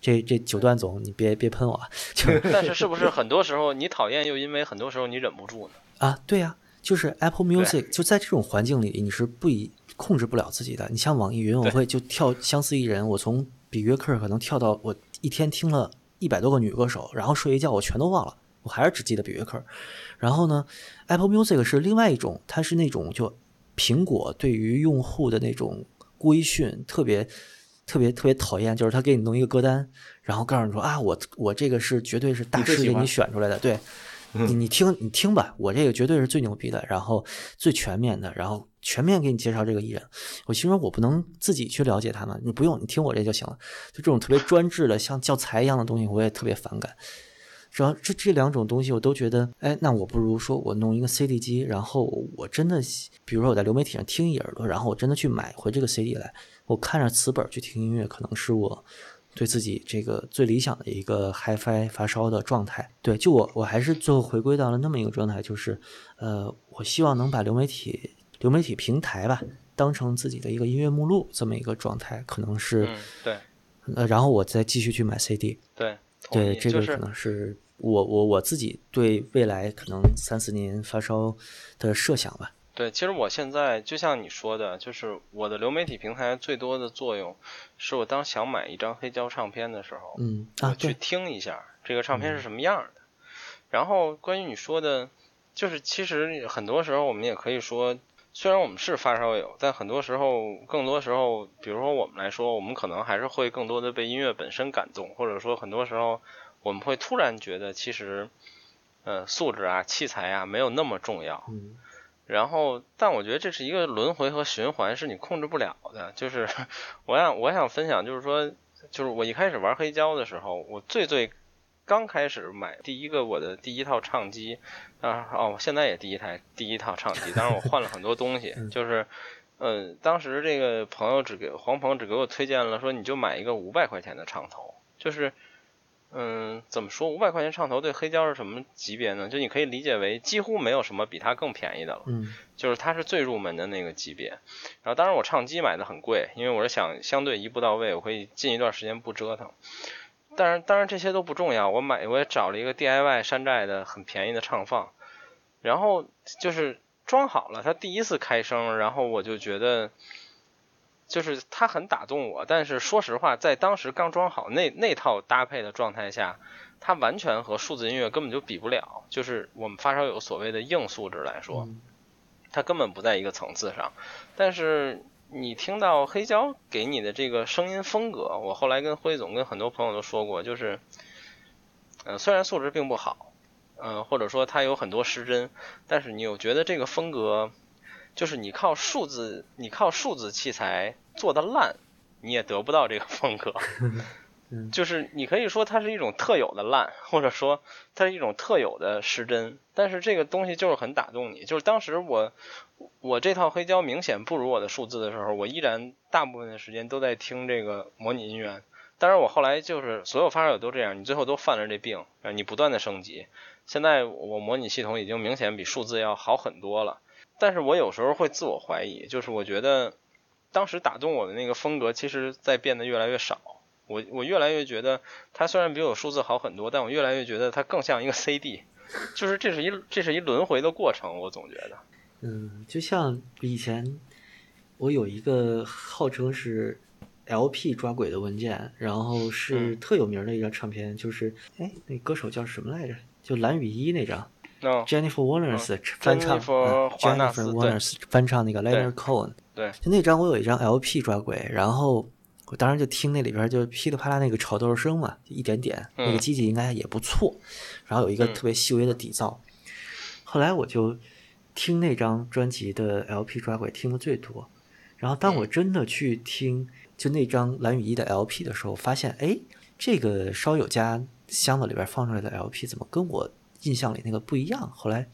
这这九段总你别别喷我。(laughs) 但是是不是很多时候你讨厌，又因为很多时候你忍不住呢？啊，对呀，就是 Apple Music 就在这种环境里，你是不以控制不了自己的。你像网易云，我会就跳相似艺人，我从。比约克可能跳到我一天听了一百多个女歌手，然后睡一觉我全都忘了，我还是只记得比约克。然后呢，Apple Music 是另外一种，它是那种就苹果对于用户的那种规训，特别特别特别讨厌，就是他给你弄一个歌单，然后告诉你说啊，我我这个是绝对是大师给你选出来的，对。你你听你听吧，我这个绝对是最牛逼的，然后最全面的，然后全面给你介绍这个艺人。我心说，我不能自己去了解他们，你不用，你听我这就行了。就这种特别专制的，像教材一样的东西，我也特别反感。主要这这两种东西，我都觉得，哎，那我不如说我弄一个 CD 机，然后我真的，比如说我在流媒体上听一耳朵，然后我真的去买回这个 CD 来，我看着词本去听音乐，可能是我。对自己这个最理想的一个 HiFi 发烧的状态，对，就我我还是最后回归到了那么一个状态，就是，呃，我希望能把流媒体流媒体平台吧当成自己的一个音乐目录这么一个状态，可能是对，呃，然后我再继续去买 CD，对，对，这个可能是我我我自己对未来可能三四年发烧的设想吧。对，其实我现在就像你说的，就是我的流媒体平台最多的作用，是我当想买一张黑胶唱片的时候，嗯，我去听一下这个唱片是什么样的。然后关于你说的，就是其实很多时候我们也可以说，虽然我们是发烧友，但很多时候，更多时候，比如说我们来说，我们可能还是会更多的被音乐本身感动，或者说很多时候我们会突然觉得，其实，呃，素质啊、器材啊没有那么重要。嗯。然后，但我觉得这是一个轮回和循环，是你控制不了的。就是我想，我想分享，就是说，就是我一开始玩黑胶的时候，我最最刚开始买第一个我的第一套唱机，啊哦，现在也第一台第一套唱机，当然我换了很多东西，就是，呃，当时这个朋友只给黄鹏只给我推荐了，说你就买一个五百块钱的唱头，就是。嗯，怎么说？五百块钱唱头对黑胶是什么级别呢？就你可以理解为几乎没有什么比它更便宜的了。嗯，就是它是最入门的那个级别。然后当然我唱机买的很贵，因为我是想相对一步到位，我可以近一段时间不折腾。但是当然这些都不重要，我买我也找了一个 DIY 山寨的很便宜的唱放，然后就是装好了，它第一次开声，然后我就觉得。就是它很打动我，但是说实话，在当时刚装好那那套搭配的状态下，它完全和数字音乐根本就比不了。就是我们发烧友所谓的硬素质来说，它根本不在一个层次上。但是你听到黑胶给你的这个声音风格，我后来跟辉总跟很多朋友都说过，就是，嗯，虽然素质并不好，嗯，或者说它有很多失真，但是你又觉得这个风格。就是你靠数字，你靠数字器材做的烂，你也得不到这个风格。(laughs) 就是你可以说它是一种特有的烂，或者说它是一种特有的失真，但是这个东西就是很打动你。就是当时我我这套黑胶明显不如我的数字的时候，我依然大部分的时间都在听这个模拟音源。当然我后来就是所有发烧友都这样，你最后都犯了这病，你不断的升级。现在我模拟系统已经明显比数字要好很多了，但是我有时候会自我怀疑，就是我觉得当时打动我的那个风格，其实在变得越来越少。我我越来越觉得它虽然比我数字好很多，但我越来越觉得它更像一个 CD，(laughs) 就是这是一这是一轮回的过程，我总觉得。嗯，就像以前我有一个号称是 LP 抓鬼的文件，然后是特有名的一张唱片，就是哎，那歌手叫什么来着？就蓝雨衣那张，Jennifer Warnes 翻唱，Jennifer Warnes 翻唱那个 Leonard Cohen，对，就那张我有一张 LP 抓鬼，然后我当时就听那里边就噼里啪啦那个炒豆声嘛，一点点，那个机器应该也不错，然后有一个特别细微的底噪，后来我就听那张专辑的 LP 抓鬼听的最多，然后当我真的去听就那张蓝雨衣的 LP 的时候，发现哎，这个烧友家。箱子里边放出来的 LP 怎么跟我印象里那个不一样？后来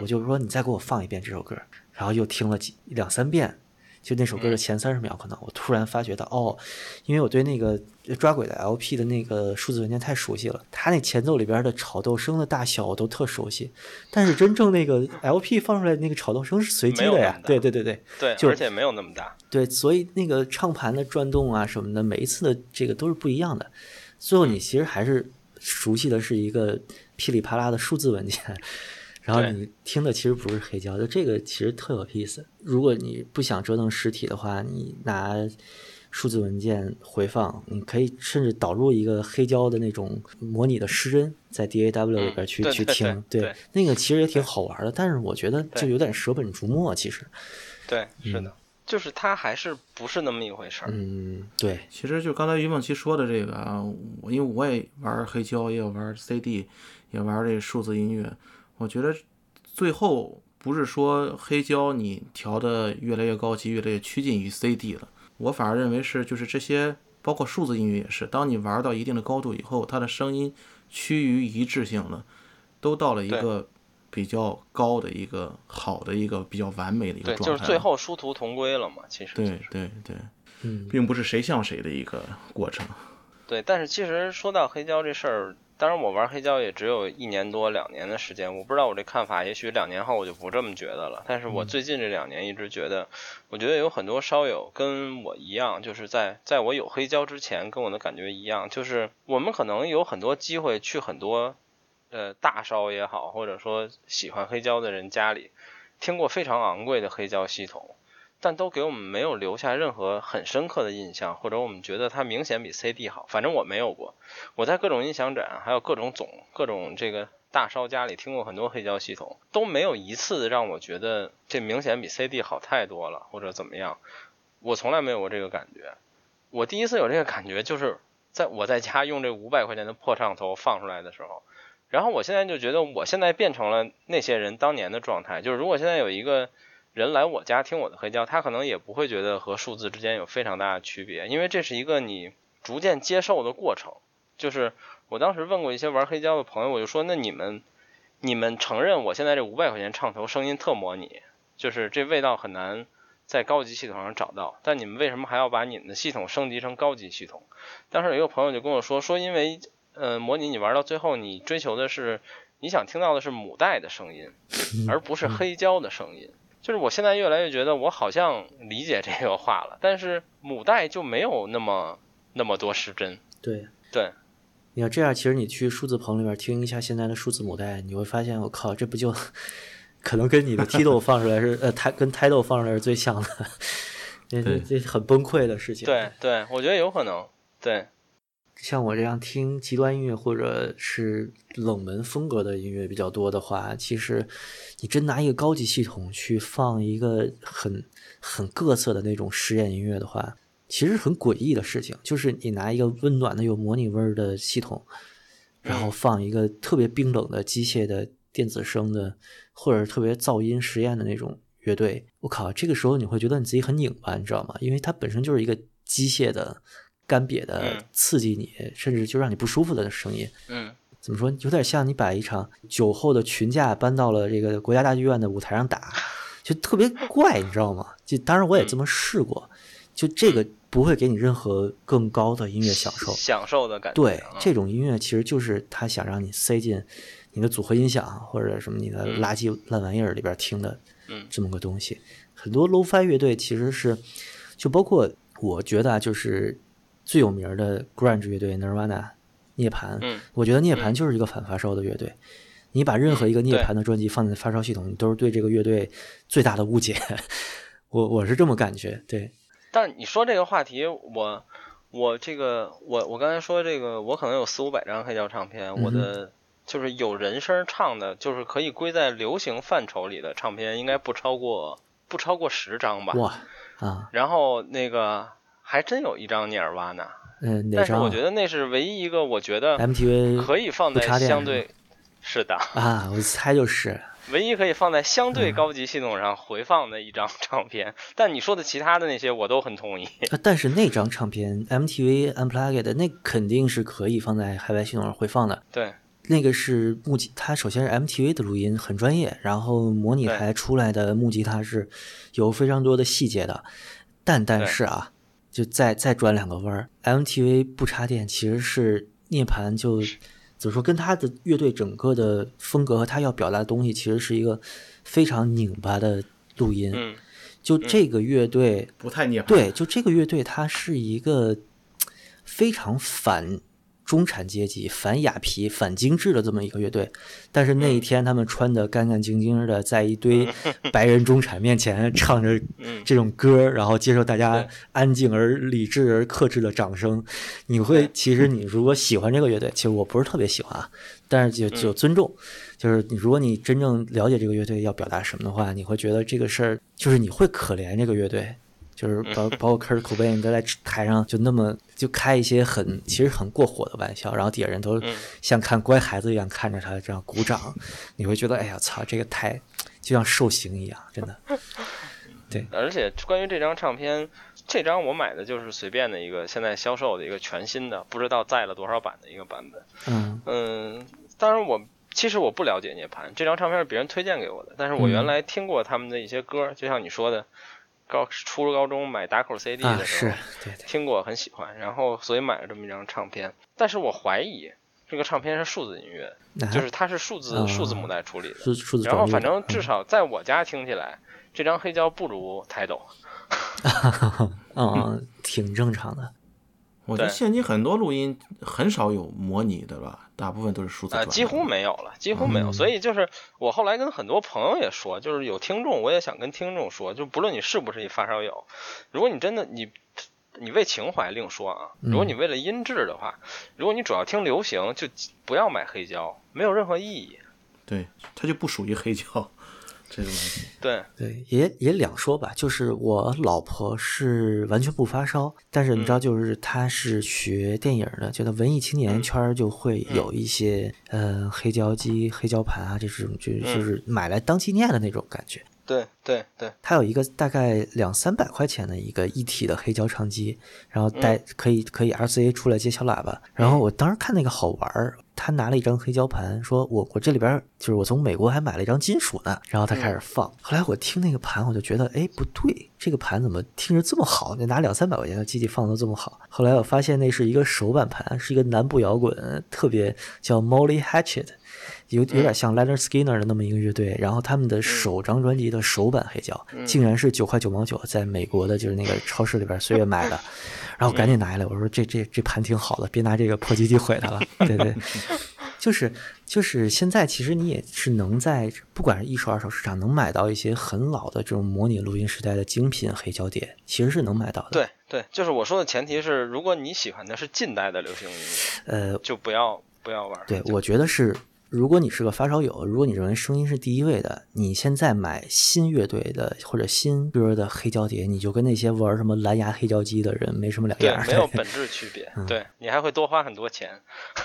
我就说你再给我放一遍这首歌，然后又听了几两三遍，就那首歌的前三十秒，可能我突然发觉到哦，因为我对那个抓鬼的 LP 的那个数字文件太熟悉了，它那前奏里边的吵豆声的大小我都特熟悉，但是真正那个 (laughs) LP 放出来那个吵豆声是随机的呀，对对对对，对，而且没有那么大，对，所以那个唱盘的转动啊什么的，每一次的这个都是不一样的，最后你其实还是。熟悉的是一个噼里啪啦的数字文件，然后你听的其实不是黑胶，就这个其实特有意思。如果你不想折腾实体的话，你拿数字文件回放，你可以甚至导入一个黑胶的那种模拟的失真，在 DAW 里边去去听，对，那个其实也挺好玩的。但是我觉得就有点舍本逐末，其实。对，是的。就是它还是不是那么一回事儿。嗯，对。其实就刚才于梦琪说的这个啊，我因为我也玩黑胶，也有玩 CD，也玩这数字音乐。我觉得最后不是说黑胶你调的越来越高级，越来越趋近于 CD 了。我反而认为是，就是这些包括数字音乐也是，当你玩到一定的高度以后，它的声音趋于一致性了，都到了一个。比较高的一个好的一个比较完美的一个状态，就是最后殊途同归了嘛。其实对对对，嗯，并不是谁像谁的一个过程。对，但是其实说到黑胶这事儿，当然我玩黑胶也只有一年多两年的时间，我不知道我这看法，也许两年后我就不这么觉得了。但是我最近这两年一直觉得，我觉得有很多烧友跟我一样，就是在在我有黑胶之前，跟我的感觉一样，就是我们可能有很多机会去很多。呃，大烧也好，或者说喜欢黑胶的人家里听过非常昂贵的黑胶系统，但都给我们没有留下任何很深刻的印象，或者我们觉得它明显比 CD 好。反正我没有过。我在各种音响展，还有各种总各种这个大烧家里听过很多黑胶系统，都没有一次让我觉得这明显比 CD 好太多了，或者怎么样。我从来没有过这个感觉。我第一次有这个感觉，就是在我在家用这五百块钱的破唱头放出来的时候。然后我现在就觉得，我现在变成了那些人当年的状态。就是如果现在有一个人来我家听我的黑胶，他可能也不会觉得和数字之间有非常大的区别，因为这是一个你逐渐接受的过程。就是我当时问过一些玩黑胶的朋友，我就说：那你们你们承认我现在这五百块钱唱头声音特模拟，就是这味道很难在高级系统上找到。但你们为什么还要把你们的系统升级成高级系统？当时有一个朋友就跟我说：说因为。呃，模拟你玩到最后，你追求的是你想听到的是母带的声音，而不是黑胶的声音。就是我现在越来越觉得，我好像理解这个话了，但是母带就没有那么那么多失真。对对，你要这样，其实你去数字棚里面听一下现在的数字母带，你会发现，我靠，这不就可能跟你的 Tidal 放出来是呃，台跟 TIDLE 放出来是最像的，(laughs) 这这很崩溃的事情。对对，我觉得有可能，对。像我这样听极端音乐或者是冷门风格的音乐比较多的话，其实你真拿一个高级系统去放一个很很各色的那种实验音乐的话，其实很诡异的事情。就是你拿一个温暖的有模拟味儿的系统，然后放一个特别冰冷的机械的电子声的，或者特别噪音实验的那种乐队，我靠，这个时候你会觉得你自己很拧巴，你知道吗？因为它本身就是一个机械的。干瘪的、刺激你，甚至就让你不舒服的声音。嗯，怎么说？有点像你把一场酒后的群架搬到了这个国家大剧院的舞台上打，就特别怪，你知道吗？就当然我也这么试过，就这个不会给你任何更高的音乐享受，享受的感觉。对，这种音乐其实就是他想让你塞进你的组合音响或者什么你的垃圾烂玩意儿里边听的，这么个东西。很多 low-fi 乐队其实是，就包括我觉得啊，就是最有名的 grunge 乐队 Nirvana 涅槃，嗯，我觉得涅槃就是一个反发烧的乐队。你把任何一个涅槃的专辑放在发烧系统，你都是对这个乐队最大的误解。(laughs) 我我是这么感觉，对。但你说这个话题，我我这个我我刚才说这个，我可能有四五百张黑胶唱片，我的就是有人声唱的，就是可以归在流行范畴里的唱片，应该不超过。不超过十张吧。哇啊！然后那个还真有一张涅尔瓦纳，嗯，但是我觉得那是唯一一个我觉得 MTV 可以放在相对是的啊，我猜就是唯一可以放在相对高级系统上回放的一张 (laughs) 唱片。但你说的其他的那些我都很同意。但是那张唱片 MTV Unplugged 那肯定是可以放在海外系统上回放的。对。那个是木吉，它首先是 MTV 的录音，很专业。然后模拟台出来的木吉他是有非常多的细节的。但但是啊，就再再转两个弯儿，MTV 不插电其实是涅槃，就怎么说，跟他的乐队整个的风格和他要表达的东西，其实是一个非常拧巴的录音。嗯，就这个乐队不太涅槃。对，就这个乐队，它是一个非常反。中产阶级反雅痞反精致的这么一个乐队，但是那一天他们穿的干干净净的，在一堆 (laughs) 白人中产面前唱着这种歌，然后接受大家安静而理智而克制的掌声。你会，其实你如果喜欢这个乐队，其实我不是特别喜欢啊，但是就就尊重，就是你如果你真正了解这个乐队要表达什么的话，你会觉得这个事儿就是你会可怜这个乐队。就是包包括 Kurt Cobain 都在台上就那么就开一些很其实很过火的玩笑，然后底下人都像看乖孩子一样看着他这样鼓掌，你会觉得哎呀操，这个太就像受刑一样，真的。(laughs) 对，而且关于这张唱片，这张我买的就是随便的一个现在销售的一个全新的，不知道载了多少版的一个版本。嗯嗯，当然我其实我不了解涅槃，这张唱片是别人推荐给我的，但是我原来听过他们的一些歌，就像你说的。高初高中买打口 CD 的时候，听过很喜欢，然后所以买了这么一张唱片。但是我怀疑这个唱片是数字音乐，就是它是数字数字母带处理的。数数字然后反正至少在我家听起来，这张黑胶不如台斗。(laughs) 嗯，挺正常的。我觉得现今很多录音很少有模拟的吧，大部分都是数字啊，几乎没有了，几乎没有。所以就是我后来跟很多朋友也说，就是有听众，我也想跟听众说，就不论你是不是一发烧友，如果你真的你你为情怀另说啊，如果你为了音质的话，如果你主要听流行，就不要买黑胶，没有任何意义。对，它就不属于黑胶。这个 (laughs) 对对，也也两说吧。就是我老婆是完全不发烧，但是你知道，就是她是学电影的，觉得文艺青年圈就会有一些呃黑胶机、黑胶盘啊，这种就就是买来当纪念的那种感觉。对对对，它有一个大概两三百块钱的一个一体的黑胶唱机，然后带可以可以 RCA 出来接小喇叭。然后我当时看那个好玩儿，他拿了一张黑胶盘，说我我这里边就是我从美国还买了一张金属呢。然后他开始放，后来我听那个盘，我就觉得哎不对，这个盘怎么听着这么好？那拿两三百块钱的机器放的这么好。后来我发现那是一个手板盘，是一个南部摇滚，特别叫 Molly Hatchet。有有点像 Leonard Skinner 的那么一个乐队，然后他们的首张专辑的首版黑胶，竟然是九块九毛九，在美国的就是那个超市里边随便买的，(laughs) 然后赶紧拿下来，我说这这这盘挺好的，别拿这个破机器毁它了。对对，(laughs) 就是就是现在其实你也是能在不管是一手二手市场能买到一些很老的这种模拟录音时代的精品黑胶碟，其实是能买到的。对对，就是我说的前提是，如果你喜欢的是近代的流行音乐，呃，就不要不要玩。对，我觉得是。如果你是个发烧友，如果你认为声音是第一位的，你现在买新乐队的或者新歌的黑胶碟，你就跟那些玩什么蓝牙黑胶机的人没什么两样。对，没有 (laughs) 本质区别。对你还会多花很多钱。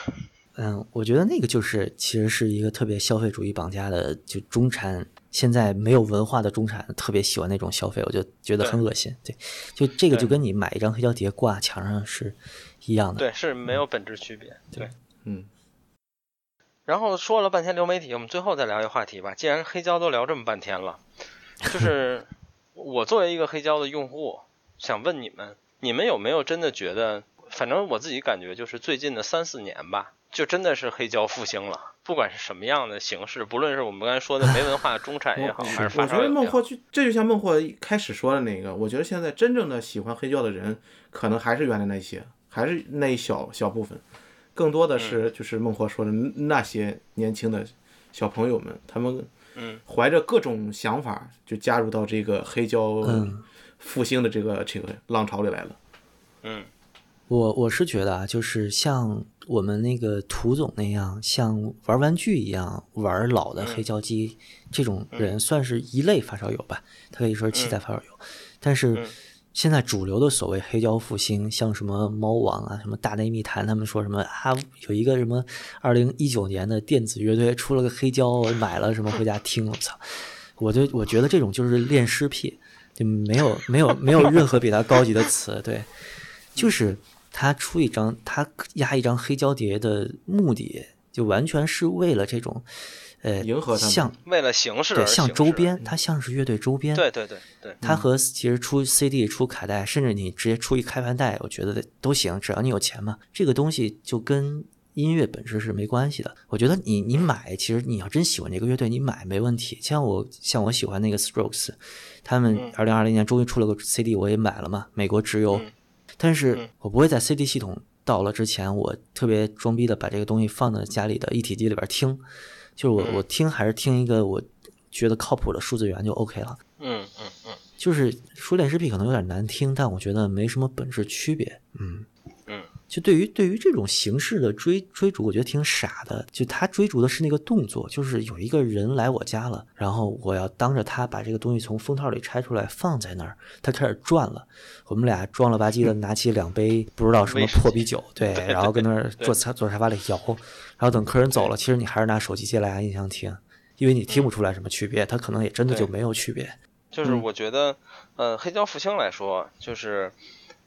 (laughs) 嗯，我觉得那个就是其实是一个特别消费主义绑架的，就中产现在没有文化的中产特别喜欢那种消费，我就觉得很恶心。对，就这个就跟你买一张黑胶碟挂墙上是一样的。对，是没有本质区别。对，嗯。然后说了半天流媒体，我们最后再聊一个话题吧。既然黑胶都聊这么半天了，就 (laughs) 是我作为一个黑胶的用户，想问你们，你们有没有真的觉得，反正我自己感觉就是最近的三四年吧，就真的是黑胶复兴了。不管是什么样的形式，不论是我们刚才说的没文化中产也好，还是我觉得孟获就这就像孟获开始说的那个，我觉得现在真正的喜欢黑胶的人，可能还是原来那些，还是那一小小部分。更多的是就是孟获说的那些年轻的小朋友们，他们怀着各种想法就加入到这个黑胶复兴的这个这个浪潮里来了。嗯，我我是觉得啊，就是像我们那个涂总那样，像玩玩具一样玩老的黑胶机这种人，算是一类发烧友吧。他可以说是七彩发烧友，但是。现在主流的所谓黑胶复兴，像什么猫王啊，什么大内密谈，他们说什么啊，有一个什么二零一九年的电子乐队出了个黑胶，买了什么回家听，我操！我就我觉得这种就是恋尸癖，就没有 (laughs) 没有没有任何比它高级的词，对，就是他出一张他压一张黑胶碟的目的，就完全是为了这种。呃，迎合像为了形式，对，像周边，它像是乐队周边。对对对对，它和其实出 CD、出卡带，甚至你直接出一开盘带，我觉得都行，只要你有钱嘛。这个东西就跟音乐本质是没关系的。我觉得你你买，其实你要真喜欢这个乐队，你买没问题。像我像我喜欢那个 Strokes，他们二零二零年终于出了个 CD，我也买了嘛，美国直邮。但是我不会在 CD 系统到了之前，我特别装逼的把这个东西放在家里的一体机里边听。就是我我听还是听一个我觉得靠谱的数字源就 OK 了。嗯嗯嗯。就是说恋尸癖可能有点难听，但我觉得没什么本质区别。嗯嗯。就对于对于这种形式的追追逐，我觉得挺傻的。就他追逐的是那个动作，就是有一个人来我家了，然后我要当着他把这个东西从封套里拆出来放在那儿，他开始转了。我们俩装了吧唧的拿起两杯不知道什么破啤酒，对，然后跟那儿坐坐坐沙发里摇。然后等客人走了，其实你还是拿手机接蓝牙音箱听，因为你听不出来什么区别，他可能也真的就没有区别。就是我觉得，呃，黑胶复兴来说，就是，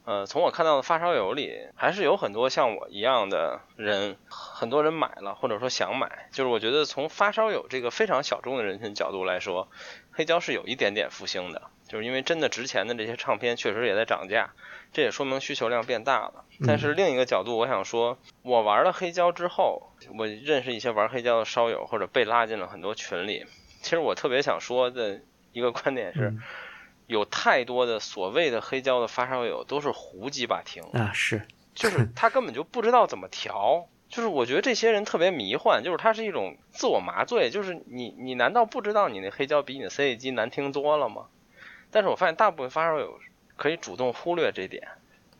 呃，从我看到的发烧友里，还是有很多像我一样的人，很多人买了或者说想买。就是我觉得从发烧友这个非常小众的人群角度来说，黑胶是有一点点复兴的，就是因为真的值钱的这些唱片确实也在涨价。这也说明需求量变大了，但是另一个角度，我想说，我玩了黑胶之后，我认识一些玩黑胶的烧友，或者被拉进了很多群里。其实我特别想说的一个观点是，有太多的所谓的黑胶的发烧友都是胡鸡巴听啊，是，就是他根本就不知道怎么调，就是我觉得这些人特别迷幻，就是他是一种自我麻醉，就是你你难道不知道你那黑胶比你的 CD 机难听多了吗？但是我发现大部分发烧友。可以主动忽略这点，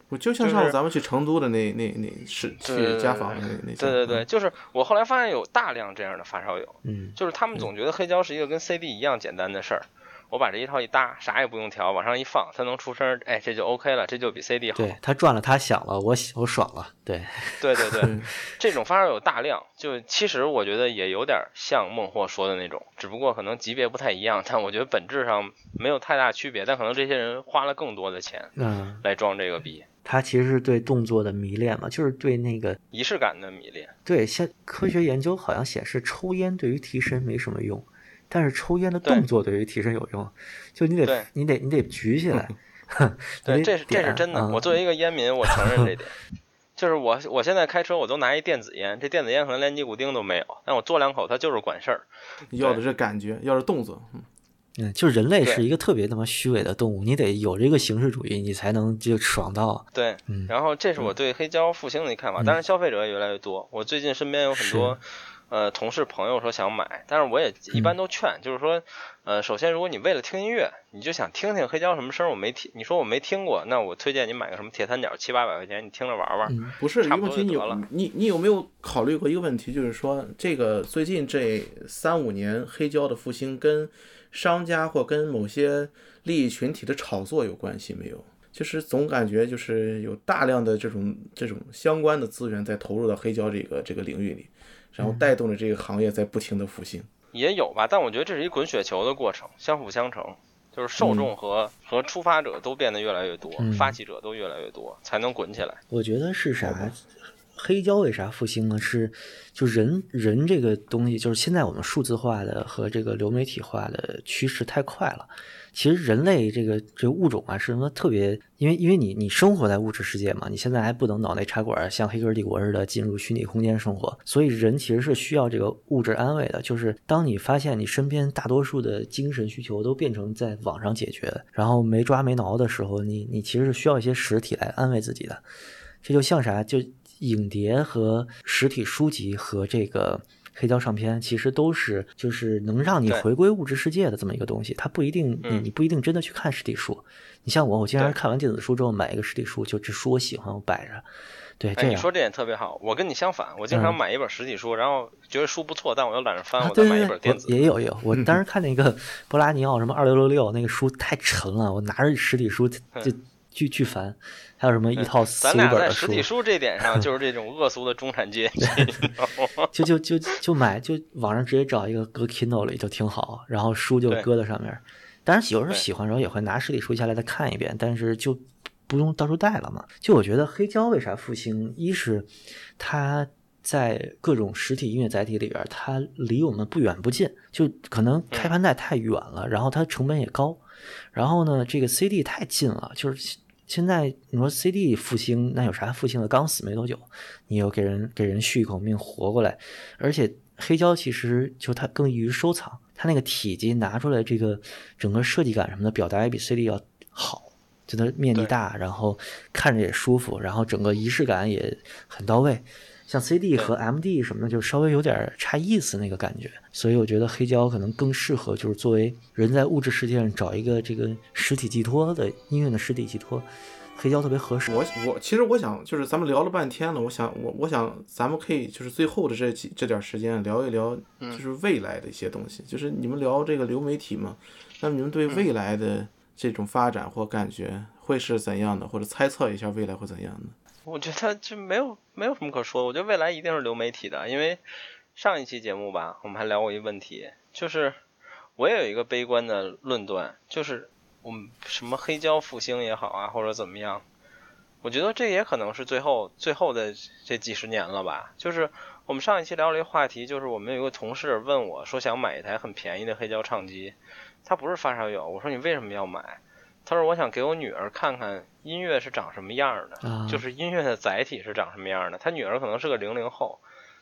我就像上次咱们去成都的那那那是去家访那那对对对，就是我后来发现有大量这样的发烧友，嗯，就是他们总觉得黑胶是一个跟 CD 一样简单的事儿。我把这一套一搭，啥也不用调，往上一放，它能出声，哎，这就 OK 了，这就比 CD 好。对，它转了，它响了，我我爽了。对，对对对，(laughs) 这种发烧友大量，就其实我觉得也有点像孟获说的那种，只不过可能级别不太一样，但我觉得本质上没有太大区别。但可能这些人花了更多的钱，嗯，来装这个笔。他其实是对动作的迷恋嘛，就是对那个仪式感的迷恋。对，像科学研究好像显示，抽烟对于提神没什么用。但是抽烟的动作对于提神有用，就你得你得你得举起来。(laughs) 对，这是这是真的。我作为一个烟民，我承认这点。就是我我现在开车，我都拿一电子烟，这电子烟可能连尼古丁都没有，但我嘬两口，它就是管事儿。要的是感觉，要是动作。嗯，就是人类是一个特别他妈虚伪的动物，你得有这个形式主义，你才能就爽到。对，然后这是我对黑胶复兴的看法。当然，消费者也越来越多。我最近身边有很多。呃，同事朋友说想买，但是我也一般都劝，就是说，呃，首先如果你为了听音乐，你就想听听黑胶什么声，我没听，你说我没听过，那我推荐你买个什么铁三角，七八百块钱，你听着玩玩。不是，差不多你有你你有没有考虑过一个问题，就是说这个最近这三五年黑胶的复兴跟商家或跟某些利益群体的炒作有关系没有？就是总感觉就是有大量的这种这种相关的资源在投入到黑胶这个这个领域里，然后带动着这个行业在不停的复兴。也有吧，但我觉得这是一滚雪球的过程，相辅相成，就是受众和和出发者都变得越来越多，发起者都越来越多，才能滚起来。我觉得是啥？黑胶为啥复兴呢？是就人人这个东西，就是现在我们数字化的和这个流媒体化的趋势太快了。其实人类这个这物种啊，是什么特别？因为因为你你生活在物质世界嘛，你现在还不能脑内插管儿，像黑客帝国似的进入虚拟空间生活，所以人其实是需要这个物质安慰的。就是当你发现你身边大多数的精神需求都变成在网上解决，然后没抓没挠的时候，你你其实是需要一些实体来安慰自己的。这就像啥？就影碟和实体书籍和这个。黑胶唱片其实都是就是能让你回归物质世界的这么一个东西，它不一定你你不一定真的去看实体书。你像我，我经常看完电子书之后买一个实体书，就这书我喜欢，我摆着。对，你说这点特别好。我跟你相反，我经常买一本实体书，然后觉得书不错，但我又懒得翻，我再买一本电子。也有有，我当时看那个波拉尼奥什么二六六六那个书太沉了，我拿着实体书就巨巨烦。还有什么一套四五本的书？实体书这点上 (laughs) 就是这种恶俗的中产阶级，就就就就买，就网上直接找一个搁 Kindle 里就挺好，然后书就搁在上面。当然有时候喜欢的时候也会拿实体书下来再看一遍，但是就不用到处带了嘛。就我觉得黑胶为啥复兴？一是它在各种实体音乐载体里边，它离我们不远不近，就可能开盘带太远了，然后它成本也高。然后呢，这个 CD 太近了，就是。现在你说 CD 复兴，那有啥复兴的？刚死没多久，你又给人给人续一口命活过来，而且黑胶其实就它更易于收藏，它那个体积拿出来，这个整个设计感什么的表达也比 CD 要好，就它面积大，然后看着也舒服，然后整个仪式感也很到位。像 CD 和 MD 什么的，就稍微有点差意思那个感觉，所以我觉得黑胶可能更适合，就是作为人在物质世界上找一个这个实体寄托的音乐的实体寄托，黑胶特别合适。我我其实我想，就是咱们聊了半天了，我想我我想咱们可以就是最后的这几这点时间聊一聊，就是未来的一些东西。就是你们聊这个流媒体嘛，那么你们对未来的这种发展或感觉会是怎样的，或者猜测一下未来会怎样的？我觉得就没有没有什么可说，我觉得未来一定是流媒体的，因为上一期节目吧，我们还聊过一个问题，就是我也有一个悲观的论断，就是我们什么黑胶复兴也好啊，或者怎么样，我觉得这也可能是最后最后的这几十年了吧。就是我们上一期聊了一个话题，就是我们有一个同事问我说想买一台很便宜的黑胶唱机，他不是发烧友，我说你为什么要买？他说：“我想给我女儿看看音乐是长什么样的，就是音乐的载体是长什么样的。他女儿可能是个零零后，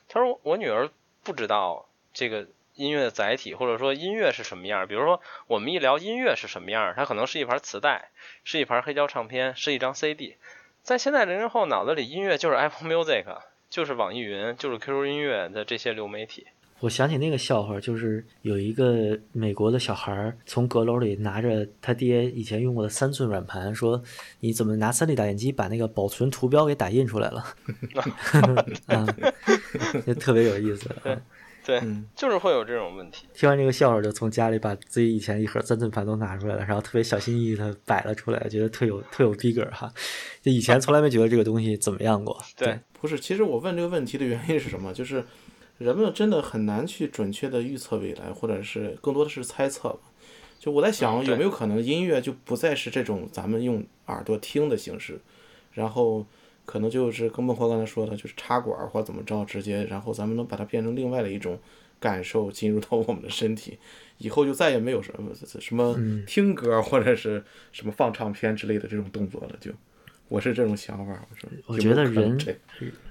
他说我女儿不知道这个音乐的载体，或者说音乐是什么样。比如说我们一聊音乐是什么样，它可能是一盘磁带，是一盘黑胶唱片，是一张 CD。在现在零零后脑子里，音乐就是 Apple Music，就是网易云，就是 QQ 音乐的这些流媒体。”我想起那个笑话，就是有一个美国的小孩从阁楼里拿着他爹以前用过的三寸软盘，说：“你怎么拿 3D 打印机把那个保存图标给打印出来了？(laughs) ”啊，就特别有意思。对，对，就是会有这种问题。听完这个笑话，就从家里把自己以前一盒三寸盘都拿出来了，然后特别小心翼翼的摆了出来，觉得特有特有逼格哈。就以前从来没觉得这个东西怎么样过。对，不是，其实我问这个问题的原因是什么？就是。人们真的很难去准确的预测未来，或者是更多的是猜测吧。就我在想，有没有可能音乐就不再是这种咱们用耳朵听的形式，然后可能就是跟孟获刚才说的，就是插管或怎么着，直接然后咱们能把它变成另外的一种感受进入到我们的身体，以后就再也没有什么什么听歌或者是什么放唱片之类的这种动作了。就我是这种想法，我说，我觉得人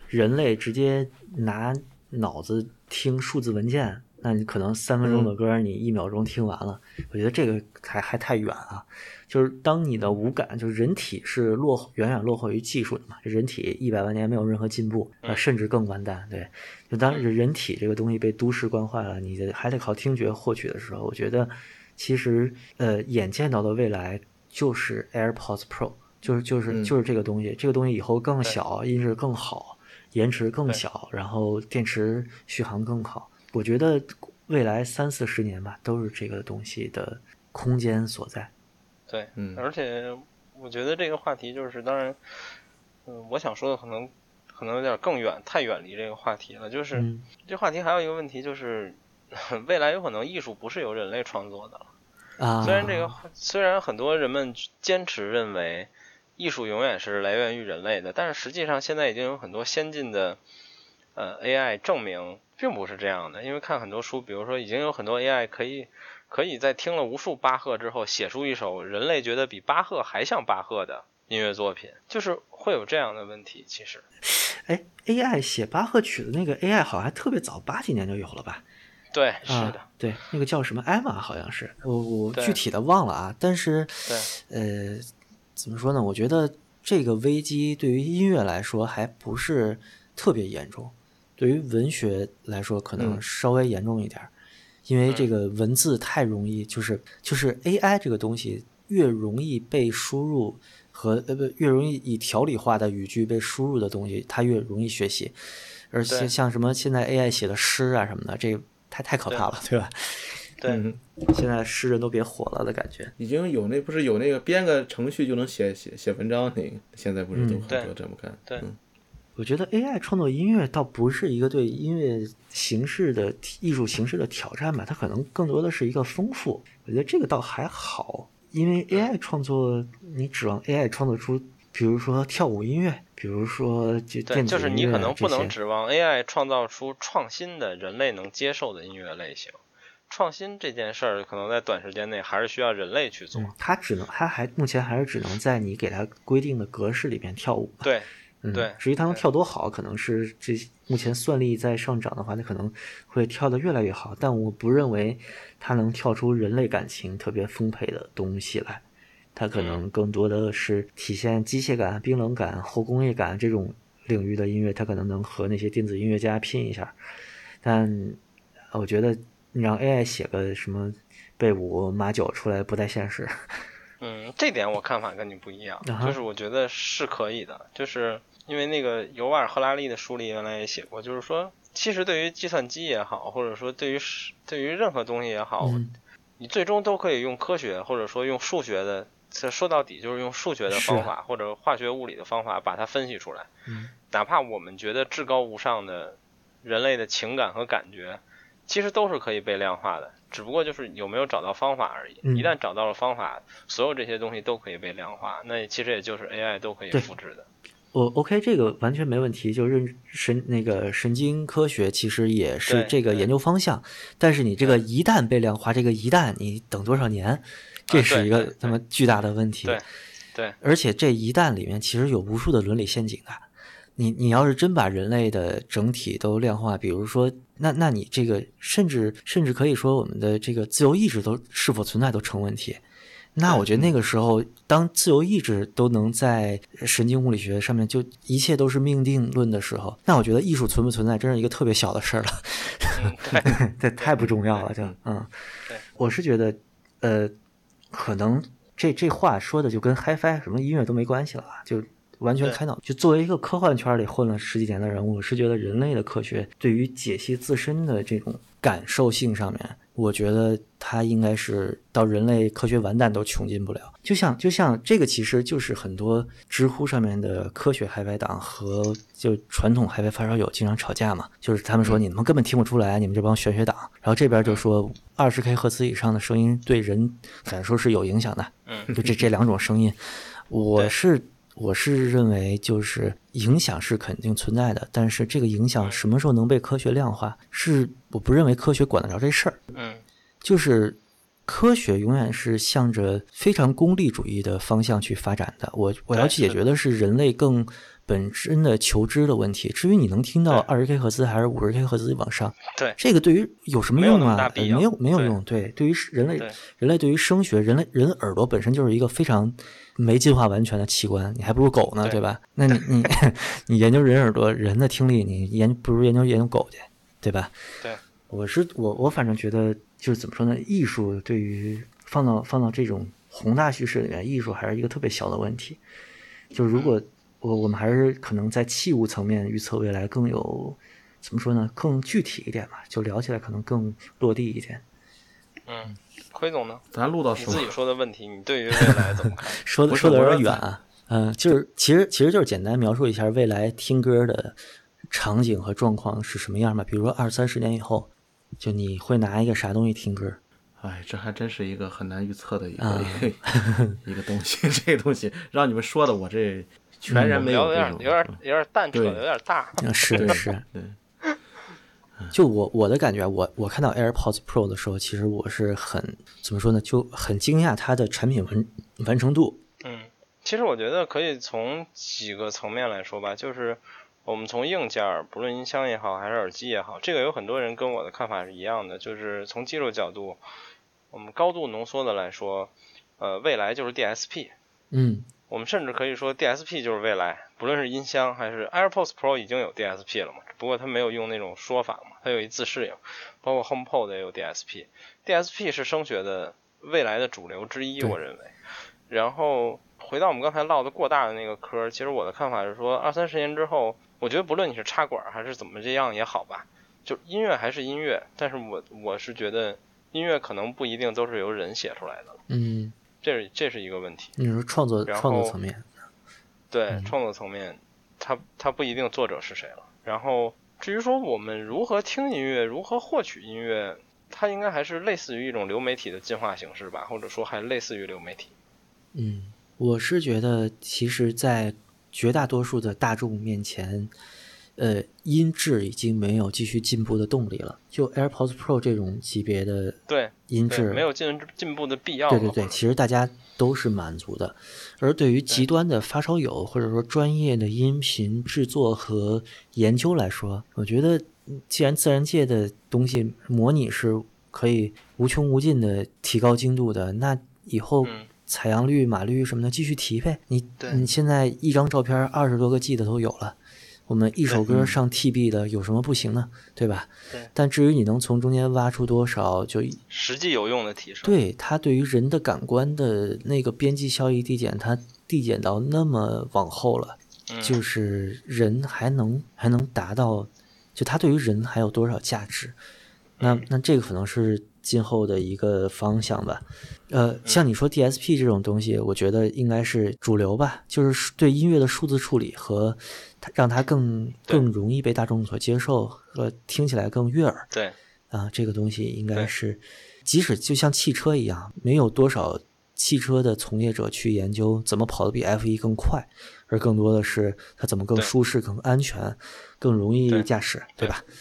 人类直接拿。脑子听数字文件，那你可能三分钟的歌，你一秒钟听完了。我觉得这个还还太远啊。就是当你的五感，就是人体是落远远落后于技术的嘛。人体一百万年没有任何进步，啊，甚至更完蛋。对，就当人体这个东西被都市惯坏了，你还得靠听觉获取的时候，我觉得其实呃，眼见到的未来就是 AirPods Pro，就是就是就是这个东西。这个东西以后更小，音质更好。延迟更小，然后电池续航更好。我觉得未来三四十年吧，都是这个东西的空间所在。对，嗯，而且我觉得这个话题就是，当然，嗯，我想说的可能可能有点更远，太远离这个话题了。就是这话题还有一个问题，就是 (laughs) 未来有可能艺术不是由人类创作的了。啊，虽然这个虽然很多人们坚持认为艺术永远是来源于人类的，但是实际上现在已经有很多先进的呃 AI 证明并不是这样的。因为看很多书，比如说已经有很多 AI 可以可以在听了无数巴赫之后写出一首人类觉得比巴赫还像巴赫的音乐作品，就是会有这样的问题。其实，哎，AI 写巴赫曲的那个 AI 好像特别早，八几年就有了吧？对，是的，对，那个叫什么艾玛，好像是我我具体的忘了啊。但是，对呃，怎么说呢？我觉得这个危机对于音乐来说还不是特别严重，对于文学来说可能稍微严重一点，因为这个文字太容易，就是就是 AI 这个东西越容易被输入和呃不越容易以条理化的语句被输入的东西，它越容易学习。而且像什么现在 AI 写的诗啊什么的，这。太太可怕了，对吧？对，现在诗人都别火了的感觉。已经有那不是有那个编个程序就能写写写文章那个，现在不是都很多这么干？对，我觉得 AI 创作音乐倒不是一个对音乐形式的艺术形式的挑战吧，它可能更多的是一个丰富。我觉得这个倒还好，因为 AI 创作，你指望 AI 创作出，比如说跳舞音乐。比如说，就对，就是你可能不能指望 AI 创造出创新的人类能接受的音乐类型。创新这件事儿，可能在短时间内还是需要人类去做。它只能，它还目前还是只能在你给它规定的格式里面跳舞。对，嗯，对。至于它能跳多好，可能是这目前算力在上涨的话，它可能会跳得越来越好。但我不认为它能跳出人类感情特别丰沛的东西来。它可能更多的是体现机械感、冰冷感、后工业感这种领域的音乐，它可能能和那些电子音乐家拼一下。但我觉得你让 AI 写个什么贝五马九出来不太现实。嗯，这点我看法跟你不一样，就是我觉得是可以的，就是因为那个尤瓦尔·赫拉利的书里原来也写过，就是说，其实对于计算机也好，或者说对于对于任何东西也好，你最终都可以用科学或者说用数学的。这说到底就是用数学的方法或者化学物理的方法把它分析出来。嗯，哪怕我们觉得至高无上的人类的情感和感觉，其实都是可以被量化的，只不过就是有没有找到方法而已。一旦找到了方法，所有这些东西都可以被量化。那其实也就是 AI 都可以复制的。我 OK，这个完全没问题。就是神那个神经科学其实也是这个研究方向，但是你这个一旦被量化，这个一旦你等多少年？这是一个这么巨大的问题，对，对，而且这一旦里面其实有无数的伦理陷阱的。你你要是真把人类的整体都量化，比如说，那那你这个甚至甚至可以说我们的这个自由意志都是否存在都成问题。那我觉得那个时候，当自由意志都能在神经物理学上面就一切都是命定论的时候，那我觉得艺术存不存在真是一个特别小的事儿了。(laughs) 这太不重要了，就嗯，我是觉得，呃。可能这这话说的就跟 HiFi 什么音乐都没关系了啊，就完全开脑。就作为一个科幻圈里混了十几年的人，我是觉得人类的科学对于解析自身的这种感受性上面。我觉得它应该是到人类科学完蛋都穷尽不了。就像就像这个，其实就是很多知乎上面的科学嗨白党和就传统嗨白发烧友经常吵架嘛。就是他们说你们根本听不出来，你们这帮玄学党。然后这边就说二十 K 赫兹以上的声音对人感受是有影响的。嗯，就这这两种声音，(laughs) 我是。我是认为，就是影响是肯定存在的，但是这个影响什么时候能被科学量化，是我不认为科学管得着这事儿。嗯，就是科学永远是向着非常功利主义的方向去发展的。我我要解决的是人类更本身的求知的问题。至于你能听到二十 K 赫兹还是五十 K 赫兹往上，对这个对于有什么用啊？没有没有用。对，对于人类人类对于声学，人类人耳朵本身就是一个非常。没进化完全的器官，你还不如狗呢，对吧？那你 (laughs) 你你研究人耳朵、人的听力，你研不如研究研究狗去，对吧？对，我是我我反正觉得就是怎么说呢？艺术对于放到放到这种宏大叙事里面，艺术还是一个特别小的问题。就如果我我们还是可能在器物层面预测未来更有怎么说呢？更具体一点吧，就聊起来可能更落地一点。嗯，奎总呢？咱录到你自己说的问题，你对于未来怎么看？(laughs) 说的说的有点远啊。嗯，就是其实其实就是简单描述一下未来听歌的场景和状况是什么样吧。比如说二三十年以后，就你会拿一个啥东西听歌？哎，这还真是一个很难预测的一个 (laughs) 一个东西。(laughs) 这个东西让你们说的，我这全然没有。有点有点有点淡扯，有点大。是是，对。就我我的感觉，我我看到 AirPods Pro 的时候，其实我是很怎么说呢，就很惊讶它的产品完完成度。嗯，其实我觉得可以从几个层面来说吧，就是我们从硬件，不论音箱也好，还是耳机也好，这个有很多人跟我的看法是一样的，就是从技术角度，我们高度浓缩的来说，呃，未来就是 DSP。嗯。我们甚至可以说 DSP 就是未来，不论是音箱还是 AirPods Pro 已经有 DSP 了嘛？不过它没有用那种说法嘛，它有一自适应，包括 HomePod 也有 DSP。DSP 是声学的未来的主流之一，我认为。然后回到我们刚才唠的过大的那个嗑，其实我的看法是说，二三十年之后，我觉得不论你是插管还是怎么这样也好吧，就音乐还是音乐，但是我我是觉得音乐可能不一定都是由人写出来的。嗯。这是这是一个问题。你说创作创作层面，对创作层面，它它不一定作者是谁了。然后至于说我们如何听音乐，如何获取音乐，它应该还是类似于一种流媒体的进化形式吧，或者说还类似于流媒体。嗯，我是觉得，其实，在绝大多数的大众面前。呃，音质已经没有继续进步的动力了。就 AirPods Pro 这种级别的对音质没有进进步的必要。对对对，其实大家都是满足的。而对于极端的发烧友或者说专业的音频制作和研究来说，我觉得既然自然界的东西模拟是可以无穷无尽的提高精度的，那以后采样率、码率什么的继续提呗。你你现在一张照片二十多个 G 的都有了。我们一首歌上 TB 的有什么不行呢？对吧？对。但至于你能从中间挖出多少，就实际有用的提升。对它对于人的感官的那个边际效益递减，它递减到那么往后了，就是人还能还能达到，就它对于人还有多少价值？那那这个可能是今后的一个方向吧。呃，像你说 DSP 这种东西，我觉得应该是主流吧，就是对音乐的数字处理和。让它更更容易被大众所接受和听起来更悦耳。对，啊，这个东西应该是，即使就像汽车一样，没有多少汽车的从业者去研究怎么跑得比 F 一更快，而更多的是它怎么更舒适、更安全、更容易驾驶，对吧？对，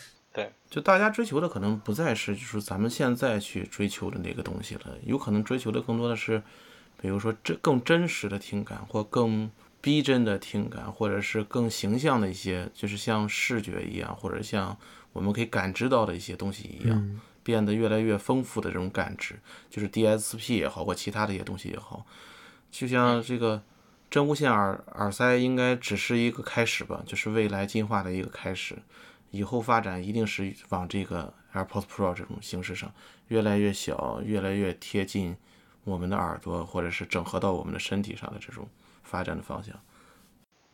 就大家追求的可能不再是就是咱们现在去追求的那个东西了，有可能追求的更多的是，比如说真更真实的听感或更。逼真的听感，或者是更形象的一些，就是像视觉一样，或者像我们可以感知到的一些东西一样，变得越来越丰富的这种感知，就是 DSP 也好，或其他的一些东西也好，就像这个真无线耳耳塞，应该只是一个开始吧，就是未来进化的一个开始，以后发展一定是往这个 AirPods Pro 这种形式上，越来越小，越来越贴近我们的耳朵，或者是整合到我们的身体上的这种。发展的方向，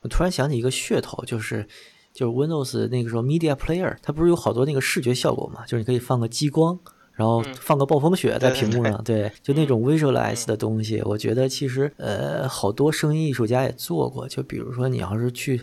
我突然想起一个噱头，就是就是 Windows 那个时候 Media Player，它不是有好多那个视觉效果嘛？就是你可以放个激光，然后放个暴风雪在屏幕上，对，就那种 Visualize 的东西。我觉得其实呃，好多声音艺术家也做过。就比如说你要是去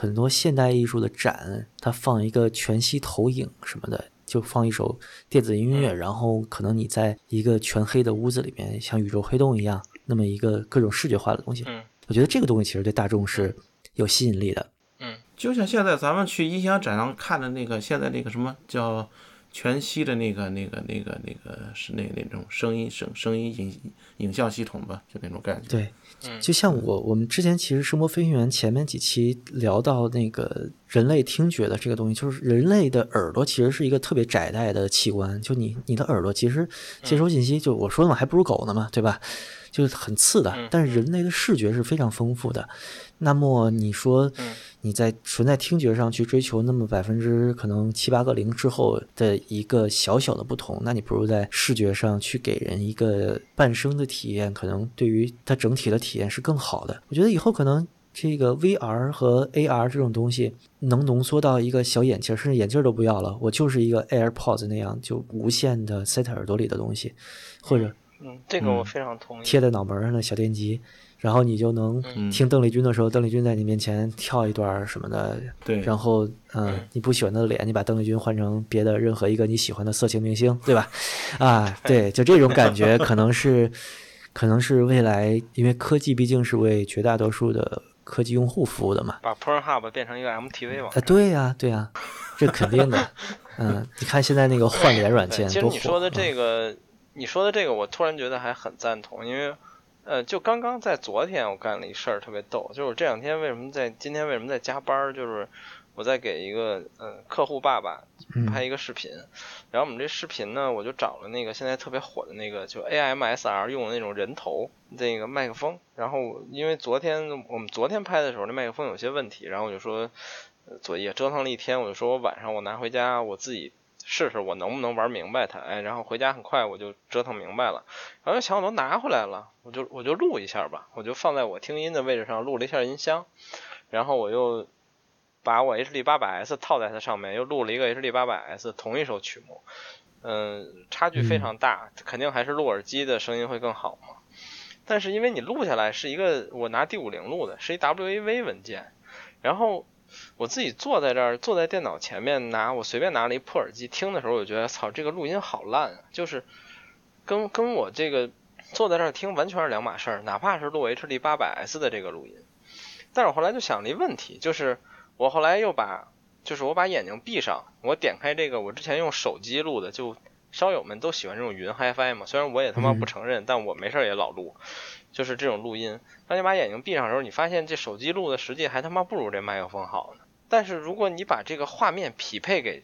很多现代艺术的展，它放一个全息投影什么的，就放一首电子音乐，然后可能你在一个全黑的屋子里面，像宇宙黑洞一样，那么一个各种视觉化的东西。我觉得这个东西其实对大众是有吸引力的。嗯，就像现在咱们去音响展上看的那个，现在那个什么叫全息的那个、那个、那个、那个是那那种声音声声音影影像系统吧，就那种感觉。对，就像我我们之前其实《声波飞行员》前面几期聊到那个人类听觉的这个东西，就是人类的耳朵其实是一个特别窄带的器官，就你你的耳朵其实接收信息，就我说的嘛，还不如狗呢嘛，对吧？就是很次的，但是人类的视觉是非常丰富的。那么你说，你在纯在听觉上去追求那么百分之可能七八个零之后的一个小小的不同，那你不如在视觉上去给人一个半生的体验，可能对于它整体的体验是更好的。我觉得以后可能这个 VR 和 AR 这种东西能浓缩到一个小眼镜，甚至眼镜都不要了，我就是一个 AirPods 那样就无线的塞在耳朵里的东西，或者嗯，这个我非常同意，贴在脑门上的小电机。然后你就能听邓丽君的时候，邓丽君在你面前跳一段什么的。对。然后，嗯，你不喜欢的脸，你把邓丽君换成别的任何一个你喜欢的色情明星，对吧？啊，对，就这种感觉，(laughs) 可能是，可能是未来，因为科技毕竟是为绝大多数的科技用户服务的嘛。把 Pornhub 变成一个 MTV 网。啊，对呀，对呀，这肯定的。(laughs) 嗯，你看现在那个换脸软件其实你说的这个，你说的这个，我突然觉得还很赞同，因为。呃，就刚刚在昨天，我干了一事儿特别逗，就是这两天为什么在今天为什么在加班儿？就是我在给一个呃客户爸爸拍一个视频，然后我们这视频呢，我就找了那个现在特别火的那个就 AMSR 用的那种人头那个麦克风，然后因为昨天我们昨天拍的时候那麦克风有些问题，然后我就说，昨夜折腾了一天，我就说我晚上我拿回家我自己。试试我能不能玩明白它，哎，然后回家很快我就折腾明白了，然后想我都拿回来了，我就我就录一下吧，我就放在我听音的位置上录了一下音箱，然后我又把我 HD 八百 S 套在它上面，又录了一个 HD 八百 S 同一首曲目，嗯，差距非常大，肯定还是录耳机的声音会更好嘛，但是因为你录下来是一个我拿 D 五零录的，是一 WAV 文件，然后。我自己坐在这儿，坐在电脑前面拿我随便拿了一破耳机听的时候，我觉得操，这个录音好烂啊！就是跟跟我这个坐在这儿听完全是两码事儿，哪怕是录 HD 八百 S 的这个录音。但是我后来就想了一问题，就是我后来又把，就是我把眼睛闭上，我点开这个我之前用手机录的，就烧友们都喜欢这种云 HiFi 嘛，虽然我也他妈不承认，但我没事儿也老录。就是这种录音，当你把眼睛闭上的时候，你发现这手机录的实际还他妈不如这麦克风好呢。但是如果你把这个画面匹配给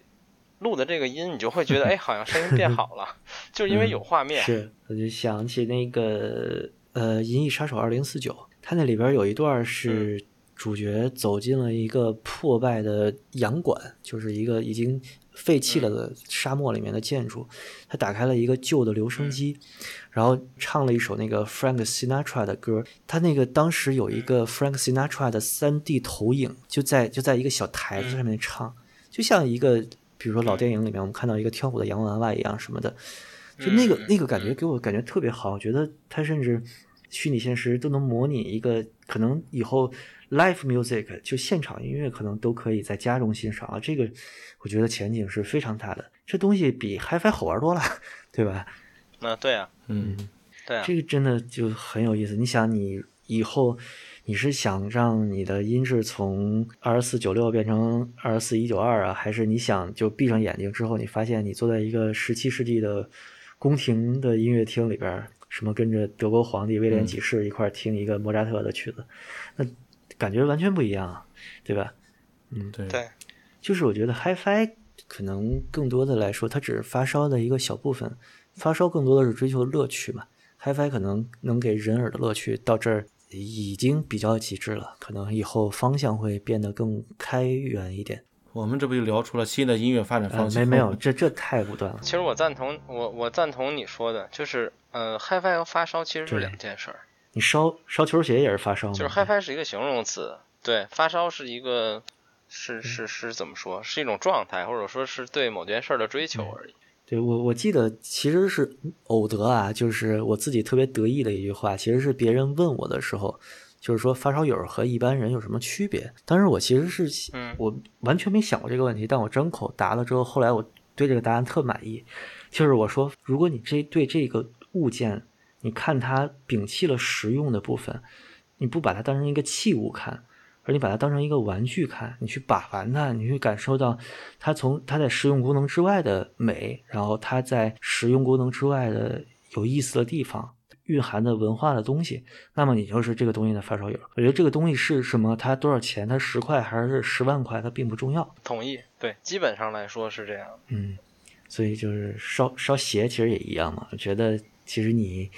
录的这个音，你就会觉得，(laughs) 哎，好像声音变好了，就是因为有画面。是，我就想起那个呃《银翼杀手二零四九》，它那里边有一段是主角走进了一个破败的洋馆，就是一个已经。废弃了的沙漠里面的建筑，他打开了一个旧的留声机，然后唱了一首那个 Frank Sinatra 的歌。他那个当时有一个 Frank Sinatra 的 3D 投影，就在就在一个小台子上面唱，就像一个比如说老电影里面我们看到一个跳舞的洋娃娃一样什么的，就那个那个感觉给我感觉特别好。我觉得他甚至虚拟现实都能模拟一个可能以后。Live music 就现场音乐可能都可以在家中欣赏啊，这个我觉得前景是非常大的。这东西比 HiFi 好玩多了，对吧？那对啊，嗯，对啊，这个真的就很有意思。你想，你以后你是想让你的音质从二四九六变成二四一九二啊，还是你想就闭上眼睛之后，你发现你坐在一个十七世纪的宫廷的音乐厅里边，什么跟着德国皇帝威廉几世一块听一个莫扎特的曲子，那。感觉完全不一样，对吧？嗯，对，对，就是我觉得 HiFi 可能更多的来说，它只是发烧的一个小部分，发烧更多的是追求乐趣嘛。HiFi 可能能给人耳的乐趣到这儿已经比较极致了，可能以后方向会变得更开源一点。我们这不就聊出了新的音乐发展方向？没没有，这这太武断了。其实我赞同我我赞同你说的，就是呃，HiFi 和发烧其实是两件事儿。你烧烧球鞋也是发烧吗？就是 HiFi 是一个形容词，对，发烧是一个是是是怎么说？是一种状态，或者说是对某件事的追求而已。对我我记得其实是偶得啊，就是我自己特别得意的一句话，其实是别人问我的时候，就是说发烧友和一般人有什么区别？当时我其实是我完全没想过这个问题，但我张口答了之后，后来我对这个答案特满意，就是我说，如果你这对这个物件。你看它摒弃了实用的部分，你不把它当成一个器物看，而你把它当成一个玩具看，你去把玩它，你去感受到它从它在实用功能之外的美，然后它在实用功能之外的有意思的地方，蕴含的文化的东西，那么你就是这个东西的发烧友。我觉得这个东西是什么，它多少钱，它十块还是十万块，它并不重要。同意，对，基本上来说是这样。嗯，所以就是烧烧鞋其实也一样嘛，我觉得。其实你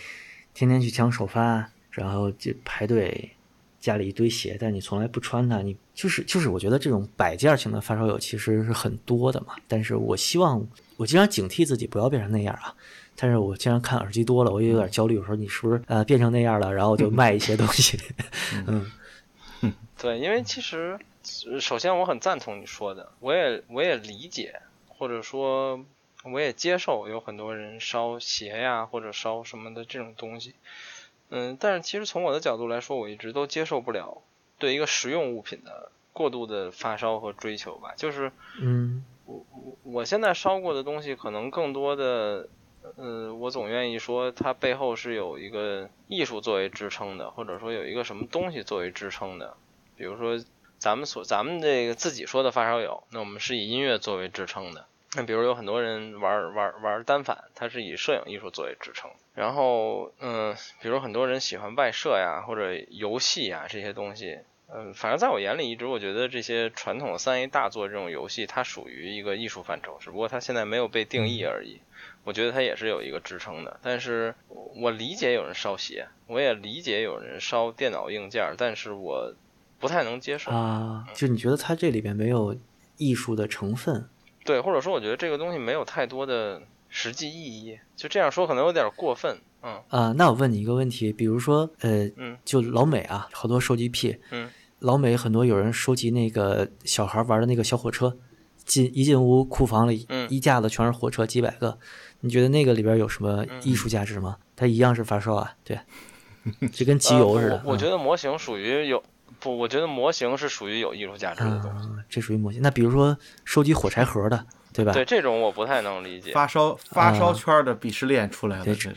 天天去抢首发，然后就排队，家里一堆鞋，但你从来不穿它，你就是就是，我觉得这种摆件型的发烧友其实是很多的嘛。但是我希望我经常警惕自己不要变成那样啊。但是我经常看耳机多了，我也有点焦虑。我说你是不是呃变成那样了，然后就卖一些东西？嗯。(laughs) 对，因为其实首先我很赞同你说的，我也我也理解，或者说我也接受有很多人烧鞋呀或者烧什么的这种东西。嗯，但是其实从我的角度来说，我一直都接受不了对一个实用物品的过度的发烧和追求吧。就是，嗯，我我我现在烧过的东西，可能更多的，嗯，我总愿意说它背后是有一个艺术作为支撑的，或者说有一个什么东西作为支撑的。比如说咱们所咱们这个自己说的发烧友，那我们是以音乐作为支撑的。那比如有很多人玩玩玩单反，它是以摄影艺术作为支撑。然后，嗯，比如很多人喜欢外设呀，或者游戏呀这些东西，嗯，反正在我眼里，一直我觉得这些传统的三 A 大作这种游戏，它属于一个艺术范畴，只不过它现在没有被定义而已。我觉得它也是有一个支撑的。但是我理解有人烧鞋，我也理解有人烧电脑硬件，但是我不太能接受啊。就你觉得它这里边没有艺术的成分？对，或者说我觉得这个东西没有太多的。实际意义，就这样说可能有点过分，嗯啊，那我问你一个问题，比如说，呃，嗯，就老美啊，好多收集癖，嗯，老美很多有人收集那个小孩玩的那个小火车，进一进屋库房里，一架子全是火车，几百个，你觉得那个里边有什么艺术价值吗？它一样是发烧啊，对，(laughs) 就跟集邮似的。我觉得模型属于有不，我觉得模型是属于有艺术价值的东西，这属于模型。那比如说收集火柴盒的。对吧？对这种我不太能理解。发烧发烧圈的鄙视链出来了，这是。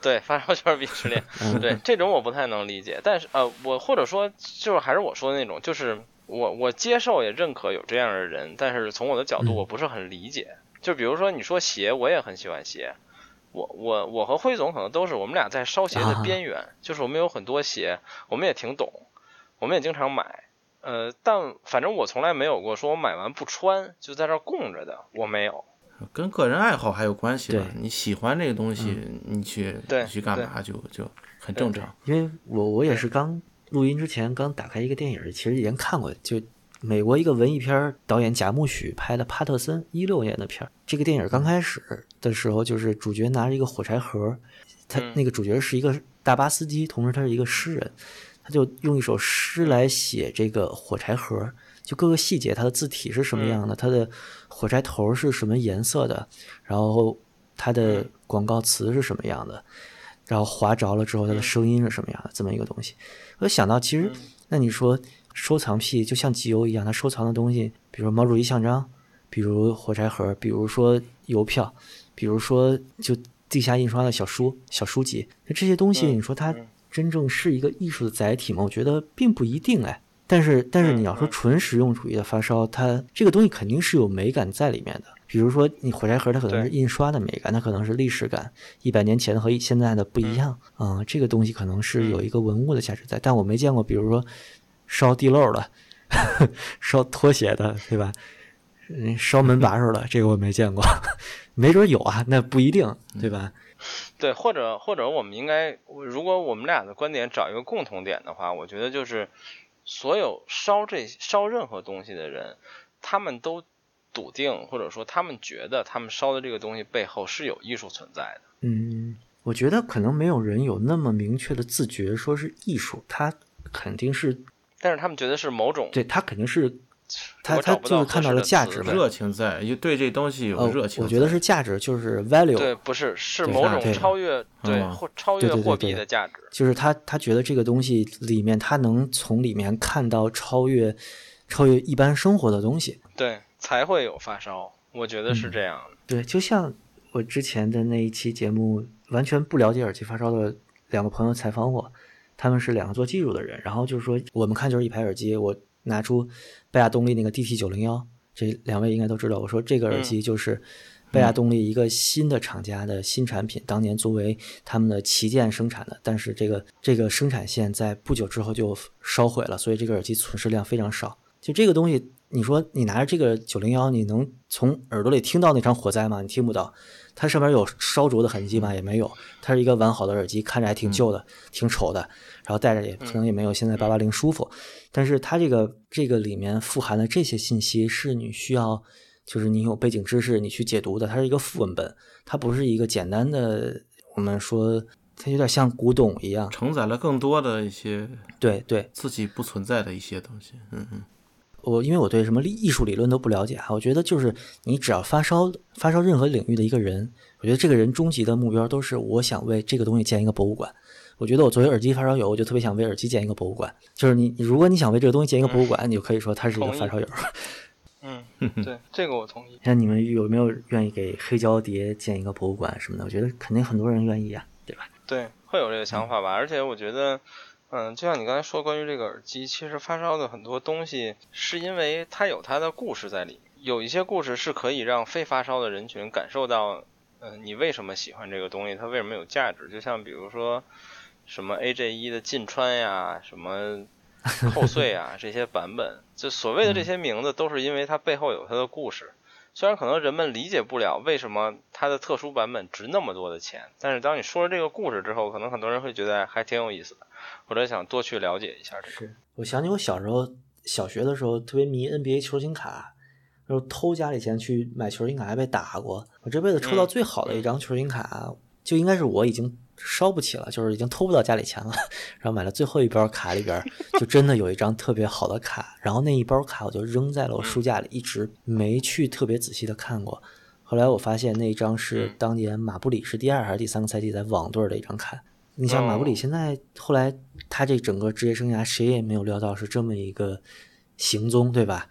对发烧圈鄙视链，(laughs) 对这种我不太能理解。但是呃，我或者说就是还是我说的那种，就是我我接受也认可有这样的人，但是从我的角度我不是很理解。就比如说你说鞋，我也很喜欢鞋。我我我和辉总可能都是我们俩在烧鞋的边缘，就是我们有很多鞋，我们也挺懂，我们也经常买。呃，但反正我从来没有过说我买完不穿就在这供着的，我没有。跟个人爱好还有关系吧？你喜欢这个东西，你去你去干嘛就就很正常。因为我我也是刚录音之前刚打开一个电影，其实以前看过，就美国一个文艺片导演贾木许拍的《帕特森》一六年的片儿。这个电影刚开始的时候，就是主角拿着一个火柴盒，他那个主角是一个大巴司机，同时他是一个诗人。他就用一首诗来写这个火柴盒，就各个细节，它的字体是什么样的，它的火柴头是什么颜色的，然后它的广告词是什么样的，然后划着了之后它的声音是什么样的，这么一个东西。我想到，其实那你说收藏癖就像集邮一样，他收藏的东西，比如毛主席像章，比如火柴盒，比如说邮票，比如说就地下印刷的小书、小书籍，那这些东西，你说它。真正是一个艺术的载体吗？我觉得并不一定哎。但是，但是你要说纯实用主义的发烧，它这个东西肯定是有美感在里面的。比如说，你火柴盒，它可能是印刷的美感，它可能是历史感，一百年前和现在的不一样啊。这个东西可能是有一个文物的价值在，但我没见过，比如说烧地漏的、(laughs) 烧拖鞋的，对吧？嗯烧门把手的，这个我没见过，(laughs) 没准有啊，那不一定，对吧？对，或者或者我们应该，如果我们俩的观点找一个共同点的话，我觉得就是所有烧这烧任何东西的人，他们都笃定或者说他们觉得他们烧的这个东西背后是有艺术存在的。嗯，我觉得可能没有人有那么明确的自觉说是艺术，他肯定是，但是他们觉得是某种，对他肯定是。他他就是看到了价值，热情在，就对这东西有热情。我觉得是价值，就是 value。对，不是，是某种超越，对，或超越货币的价值。就是他他觉得这个东西里面，他能从里面看到超越超越一般生活的东西。对，才会有发烧。我觉得是这样的。对，就像我之前的那一期节目，完全不了解耳机发烧的两个朋友采访我，他们是两个做技术的人，然后就是说，我们看就是一排耳机，我。拿出贝亚动力那个 DT 九零幺，这两位应该都知道。我说这个耳机就是贝亚动力一个新的厂家的新产品，当年作为他们的旗舰生产的，但是这个这个生产线在不久之后就烧毁了，所以这个耳机存世量非常少。就这个东西，你说你拿着这个九零幺，你能从耳朵里听到那场火灾吗？你听不到。它上面有烧灼的痕迹吗？也没有。它是一个完好的耳机，看着还挺旧的，挺丑的，然后戴着也可能也没有现在八八零舒服。但是它这个这个里面富含的这些信息是你需要，就是你有背景知识你去解读的。它是一个副文本，它不是一个简单的我们说它有点像古董一样，承载了更多的一些对对自己不存在的一些东西。嗯嗯，我因为我对什么艺术理论都不了解啊，我觉得就是你只要发烧发烧任何领域的一个人，我觉得这个人终极的目标都是我想为这个东西建一个博物馆。我觉得我作为耳机发烧友，我就特别想为耳机建一个博物馆。就是你，如果你想为这个东西建一个博物馆，你就可以说他是一个发烧友。(laughs) 嗯，对，这个我同意。(laughs) 像你们有没有愿意给黑胶碟建一个博物馆什么的？我觉得肯定很多人愿意啊，对吧？对，会有这个想法吧。而且我觉得，嗯，就像你刚才说关于这个耳机，其实发烧的很多东西是因为它有它的故事在里，有一些故事是可以让非发烧的人群感受到，嗯，你为什么喜欢这个东西，它为什么有价值？就像比如说。什么 AJ 一的进川呀，什么 (laughs) 扣碎啊，这些版本，就所谓的这些名字，都是因为它背后有它的故事。虽然可能人们理解不了为什么它的特殊版本值那么多的钱，但是当你说了这个故事之后，可能很多人会觉得还挺有意思的，或者想多去了解一下这个。是我想起我小时候小学的时候特别迷 NBA 球星卡，然后偷家里钱去买球星卡还被打过。我这辈子抽到最好的一张球星卡，就应该是我已经。烧不起了，就是已经偷不到家里钱了，然后买了最后一包卡里边，就真的有一张特别好的卡，然后那一包卡我就扔在了我书架里，一直没去特别仔细的看过。后来我发现那一张是当年马布里是第二还是第三个赛季在网队的一张卡。你像马布里现在后来他这整个职业生涯，谁也没有料到是这么一个行踪，对吧？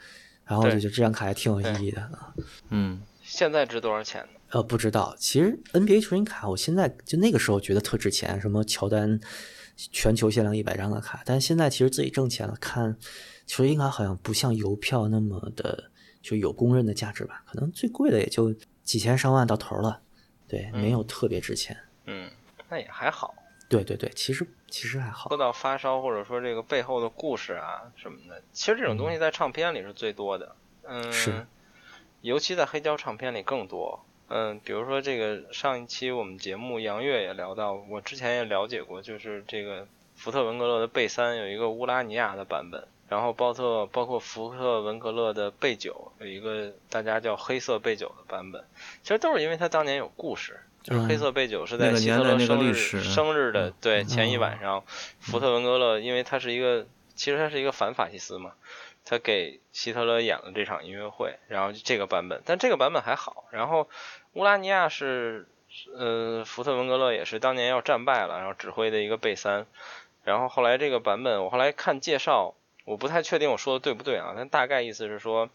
然后我就觉得这张卡还挺有意义的啊。嗯，现在值多少钱呢？呃，不知道。其实 NBA 球星卡，我现在就那个时候觉得特值钱，什么乔丹全球限量一百张的卡。但现在其实自己挣钱了，看球星卡好像不像邮票那么的就有公认的价值吧？可能最贵的也就几千上万到头了，对，没有特别值钱。嗯，那也还好。对对对，其实其实还好。说到发烧，或者说这个背后的故事啊什么的，其实这种东西在唱片里是最多的。嗯，是，尤其在黑胶唱片里更多。嗯，比如说这个上一期我们节目杨月也聊到，我之前也了解过，就是这个福特文格勒的贝三有一个乌拉尼亚的版本，然后包特包括福特文格勒的贝九有一个大家叫黑色贝九的版本，其实都是因为他当年有故事，就是黑色贝九是在希特勒生日生日的对前一晚上，福特文格勒因为他是一个其实他是一个反法西斯嘛。他给希特勒演了这场音乐会，然后这个版本，但这个版本还好。然后乌拉尼亚是，呃，福特文格勒也是当年要战败了，然后指挥的一个贝三。然后后来这个版本，我后来看介绍，我不太确定我说的对不对啊？但大概意思是说，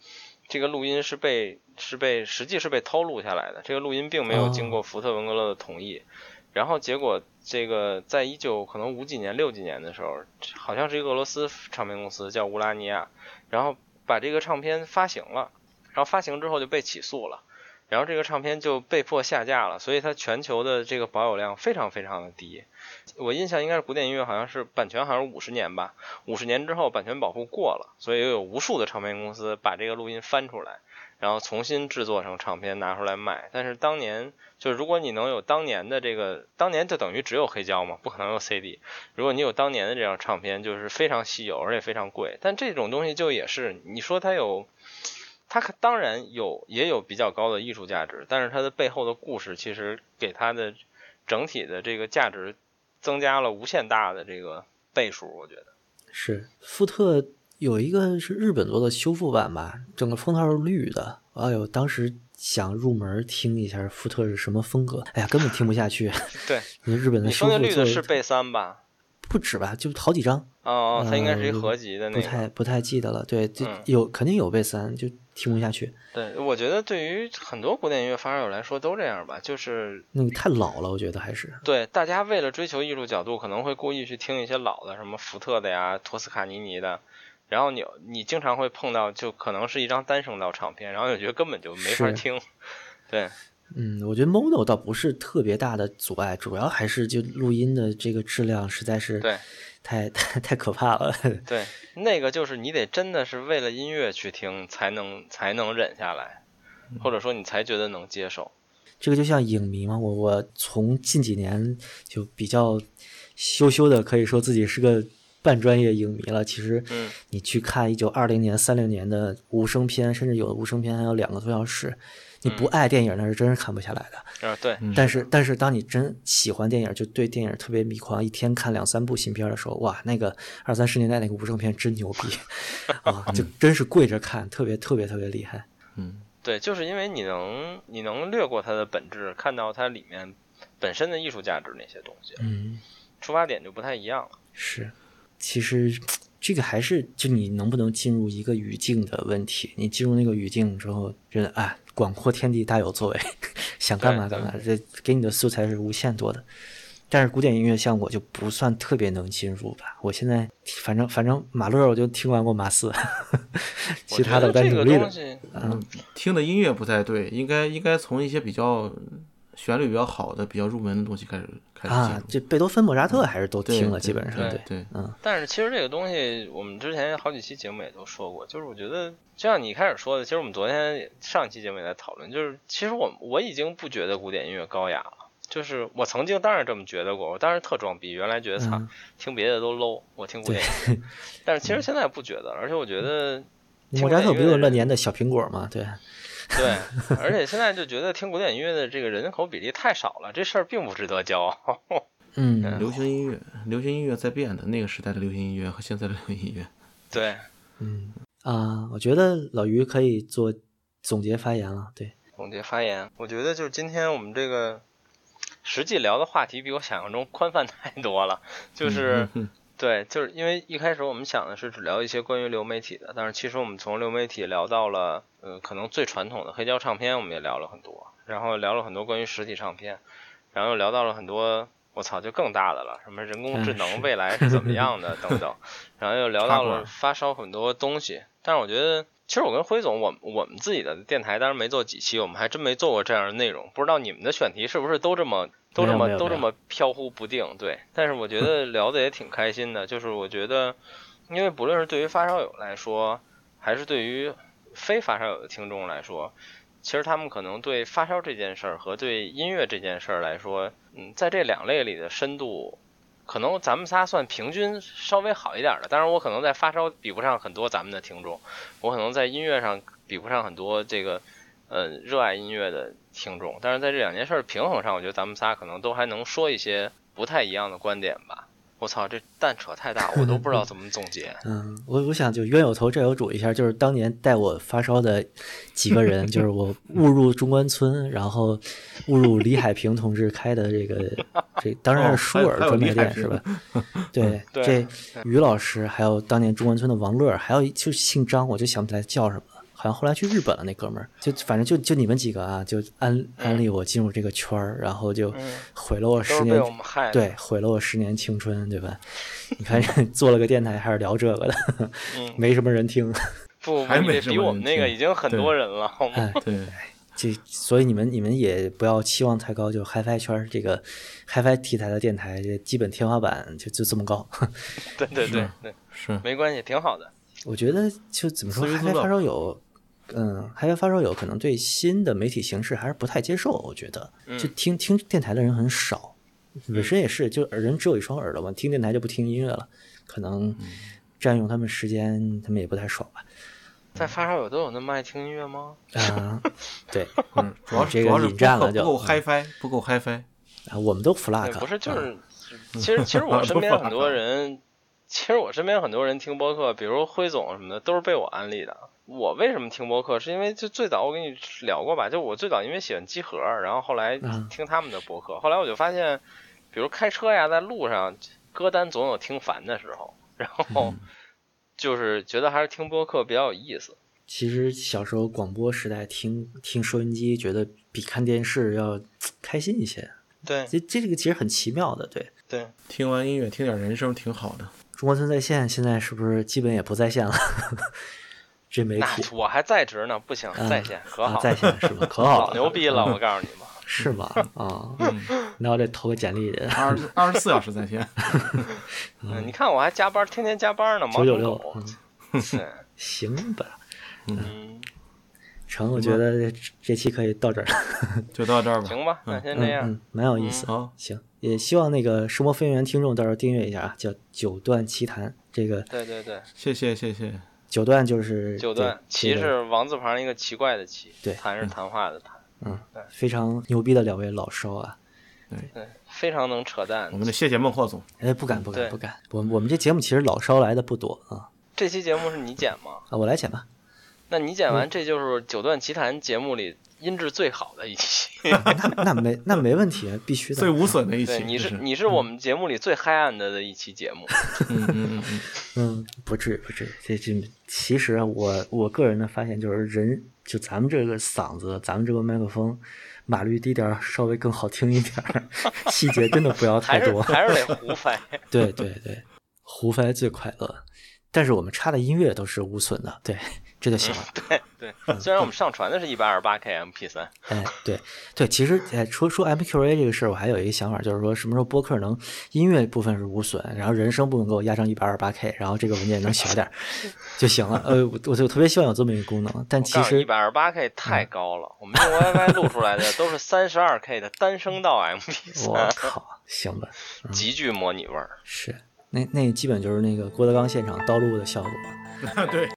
这个录音是被是被实际是被偷录下来的，这个录音并没有经过福特文格勒的同意。然后结果，这个在一九可能五几年、六几年的时候，好像是一个俄罗斯唱片公司叫乌拉尼亚，然后把这个唱片发行了，然后发行之后就被起诉了，然后这个唱片就被迫下架了，所以它全球的这个保有量非常非常的低。我印象应该是古典音乐好像是版权好像是五十年吧，五十年之后版权保护过了，所以又有无数的唱片公司把这个录音翻出来。然后重新制作成唱片拿出来卖，但是当年就如果你能有当年的这个，当年就等于只有黑胶嘛，不可能有 CD。如果你有当年的这张唱片，就是非常稀有，而且非常贵。但这种东西就也是，你说它有，它当然有，也有比较高的艺术价值，但是它的背后的故事其实给它的整体的这个价值增加了无限大的这个倍数，我觉得是福特。有一个是日本做的修复版吧，整个封套是绿的。哎呦，当时想入门听一下福特是什么风格，哎呀，根本听不下去。对，你 (laughs) 日本的修复绿的是贝三吧？不止吧，就好几张。哦哦，它应该是一合集的那个。不太不太记得了。对，就有肯定有贝三，就听不下去。对，我觉得对于很多古典音乐发烧友来说都这样吧，就是那个太老了，我觉得还是。对，大家为了追求艺术角度，可能会故意去听一些老的，什么福特的呀、托斯卡尼尼的。然后你你经常会碰到，就可能是一张单声道唱片，然后你觉得根本就没法听。对，嗯，我觉得 mono 倒不是特别大的阻碍，主要还是就录音的这个质量实在是对太太太可怕了。(laughs) 对，那个就是你得真的是为了音乐去听，才能才能忍下来，或者说你才觉得能接受。这个就像影迷嘛，我我从近几年就比较羞羞的可以说自己是个。半专业影迷了，其实，你去看一九二零年、三零年的无声片，甚至有的无声片还有两个多小时，你不爱电影那是真是看不下来的。啊，对。但是但是当你真喜欢电影，就对电影特别迷狂，一天看两三部新片的时候，哇，那个二三十年代那个无声片真牛逼 (laughs) 啊！就真是跪着看，特别特别特别厉害。嗯，对，就是因为你能你能略过它的本质，看到它里面本身的艺术价值那些东西。嗯，出发点就不太一样了。是，其实。这个还是就你能不能进入一个语境的问题。你进入那个语境之后，觉得啊，广阔天地大有作为，(laughs) 想干嘛干嘛，这给你的素材是无限多的。但是古典音乐像我就不算特别能进入吧。我现在反正反正马勒我就听完过马四，(laughs) 其他的我在努力的。嗯，听的音乐不太对，应该应该从一些比较。旋律比较好的、比较入门的东西开始开始啊，这贝多芬、莫扎特还是都听了，基本上对对嗯。但是其实这个东西，我们之前好几期节目也都说过，就是我觉得，就像你开始说的，其实我们昨天上一期节目也在讨论，就是其实我我已经不觉得古典音乐高雅了，就是我曾经当然这么觉得过，我当时特装逼，原来觉得操听别的都 low，我听古典音乐，但是其实现在不觉得，而且我觉得莫扎特不就是那年的小苹果嘛？对。对，(laughs) 而且现在就觉得听古典音乐的这个人口比例太少了，这事儿并不值得骄傲。(laughs) 嗯，流行音乐，流行音乐在变的，那个时代的流行音乐和现在的流行音乐。对，嗯啊，我觉得老于可以做总结发言了。对，总结发言，我觉得就是今天我们这个实际聊的话题比我想象中宽泛太多了，就是。(laughs) 对，就是因为一开始我们想的是只聊一些关于流媒体的，但是其实我们从流媒体聊到了，呃，可能最传统的黑胶唱片，我们也聊了很多，然后聊了很多关于实体唱片，然后又聊到了很多，我操，就更大的了，什么人工智能未来是怎么样的等等，然后又聊 (laughs) 到了发烧很多东西，但是我觉得，其实我跟辉总，我我们自己的电台当然没做几期，我们还真没做过这样的内容，不知道你们的选题是不是都这么。都这么都这么飘忽不定，对。但是我觉得聊的也挺开心的，就是我觉得，因为不论是对于发烧友来说，还是对于非发烧友的听众来说，其实他们可能对发烧这件事儿和对音乐这件事儿来说，嗯，在这两类里的深度，可能咱们仨算平均稍微好一点的。当然，我可能在发烧比不上很多咱们的听众，我可能在音乐上比不上很多这个。呃，热爱音乐的听众，但是在这两件事平衡上，我觉得咱们仨可能都还能说一些不太一样的观点吧。我操，这蛋扯太大，我都不知道 (laughs) 怎么总结。嗯，我我想就冤有头债有主一下，就是当年带我发烧的几个人，(laughs) 就是我误入中关村，然后误入李海平同志开的这个这当然是舒尔专卖店是吧？(laughs) 对，这于老师，还有当年中关村的王乐，还有就姓张，我就想不起来叫什么。好像后来去日本了，那哥们儿就反正就就你们几个啊，就安安利我进入这个圈儿，然后就毁了我十年，对，毁了我十年青春，对吧？你看 (laughs) 做了个电台，还是聊这个的，没什么人听，(laughs) 不，还没比我们那个已经很多人了，好吗？对，(laughs) 这所以你们你们也不要期望太高，就 HiFi 圈这个 HiFi 题材的电台，基本天花板就就这么高。对对对对，是没关系，挺好的。我觉得就怎么说，HiFi 发烧友。嗯，还有发烧友可能对新的媒体形式还是不太接受，我觉得，就听听电台的人很少，本身也是，就人只有一双耳朵嘛，听电台就不听音乐了，可能占用他们时间，他们也不太爽吧。在发烧友都有那么爱听音乐吗？啊，对，(laughs) 嗯，主要这个引战了就不够 HiFi，不够 HiFi 啊，我们都 Flag，不是，就是，其实其实我身边很多人，其实我身边很多人听播客，比如辉总什么的，都是被我安利的。我为什么听播客？是因为就最早我跟你聊过吧，就我最早因为喜欢集合，然后后来听他们的播客，后来我就发现，比如开车呀，在路上歌单总有听烦的时候，然后就是觉得还是听播客比较有意思。其实小时候广播时代听听收音机，觉得比看电视要 (tsk) 开心一些。对，这这个其实很奇妙的，对对。听完音乐听点人声挺好的。中关村在线现在是不是基本也不在线了？这媒体，我还在职呢，不行，在线可好，在线是吧？可好，老牛逼了，我告诉你们，是吗？啊，那我得投个简历的，二二十四小时在线。(laughs) 嗯，你看我还加班，天天加班呢，九九六，是 (laughs) 行吧？嗯，成，我觉得这期可以到这儿，(laughs) 就到这儿吧。行吧，那先这样，蛮有意思。好，行，也希望那个声波飞行员听众到时候订阅一下啊，叫九段奇谈，这个，对对对，谢谢谢谢。九段就是九段，棋是王字旁一个奇怪的棋，对，谈是谈话的谈。嗯，非常牛逼的两位老烧啊。对对，非常能扯淡。我们得谢谢孟获总。哎，不敢不敢不敢，我我们这节目其实老烧来的不多啊。这期节目是你剪吗？啊，我来剪吧。那你剪完，这就是《九段奇谈》节目里音质最好的一期。(laughs) 那那没那没问题，必须的。最无损的一期。你是你是我们节目里最黑暗的的一期节目。嗯嗯嗯嗯 (laughs) 嗯，不至于不至于。这这其实我我个人的发现就是，人就咱们这个嗓子，咱们这个麦克风。码率低点儿，稍微更好听一点儿，细节真的不要 (laughs) 太多。还是得胡翻。对对对，胡翻最快乐。但是我们插的音乐都是无损的，对。这就行了。(laughs) 对对，虽然我们上传的是一百二十八 K MP 三。哎，对对，其实哎，说说 MQA 这个事儿，我还有一个想法，就是说什么时候播客能音乐部分是无损，然后人声部分给我压成一百二十八 K，然后这个文件能小点就行了。呃，我就特别希望有这么一个功能，但其实一百二十八 K 太高了，我们用 WiFi 录出来的都是三十二 K 的单声道 MP 三。我靠，行吧，极具模拟味儿。是，那那基本就是那个郭德纲现场刀录的效果。(laughs) 对。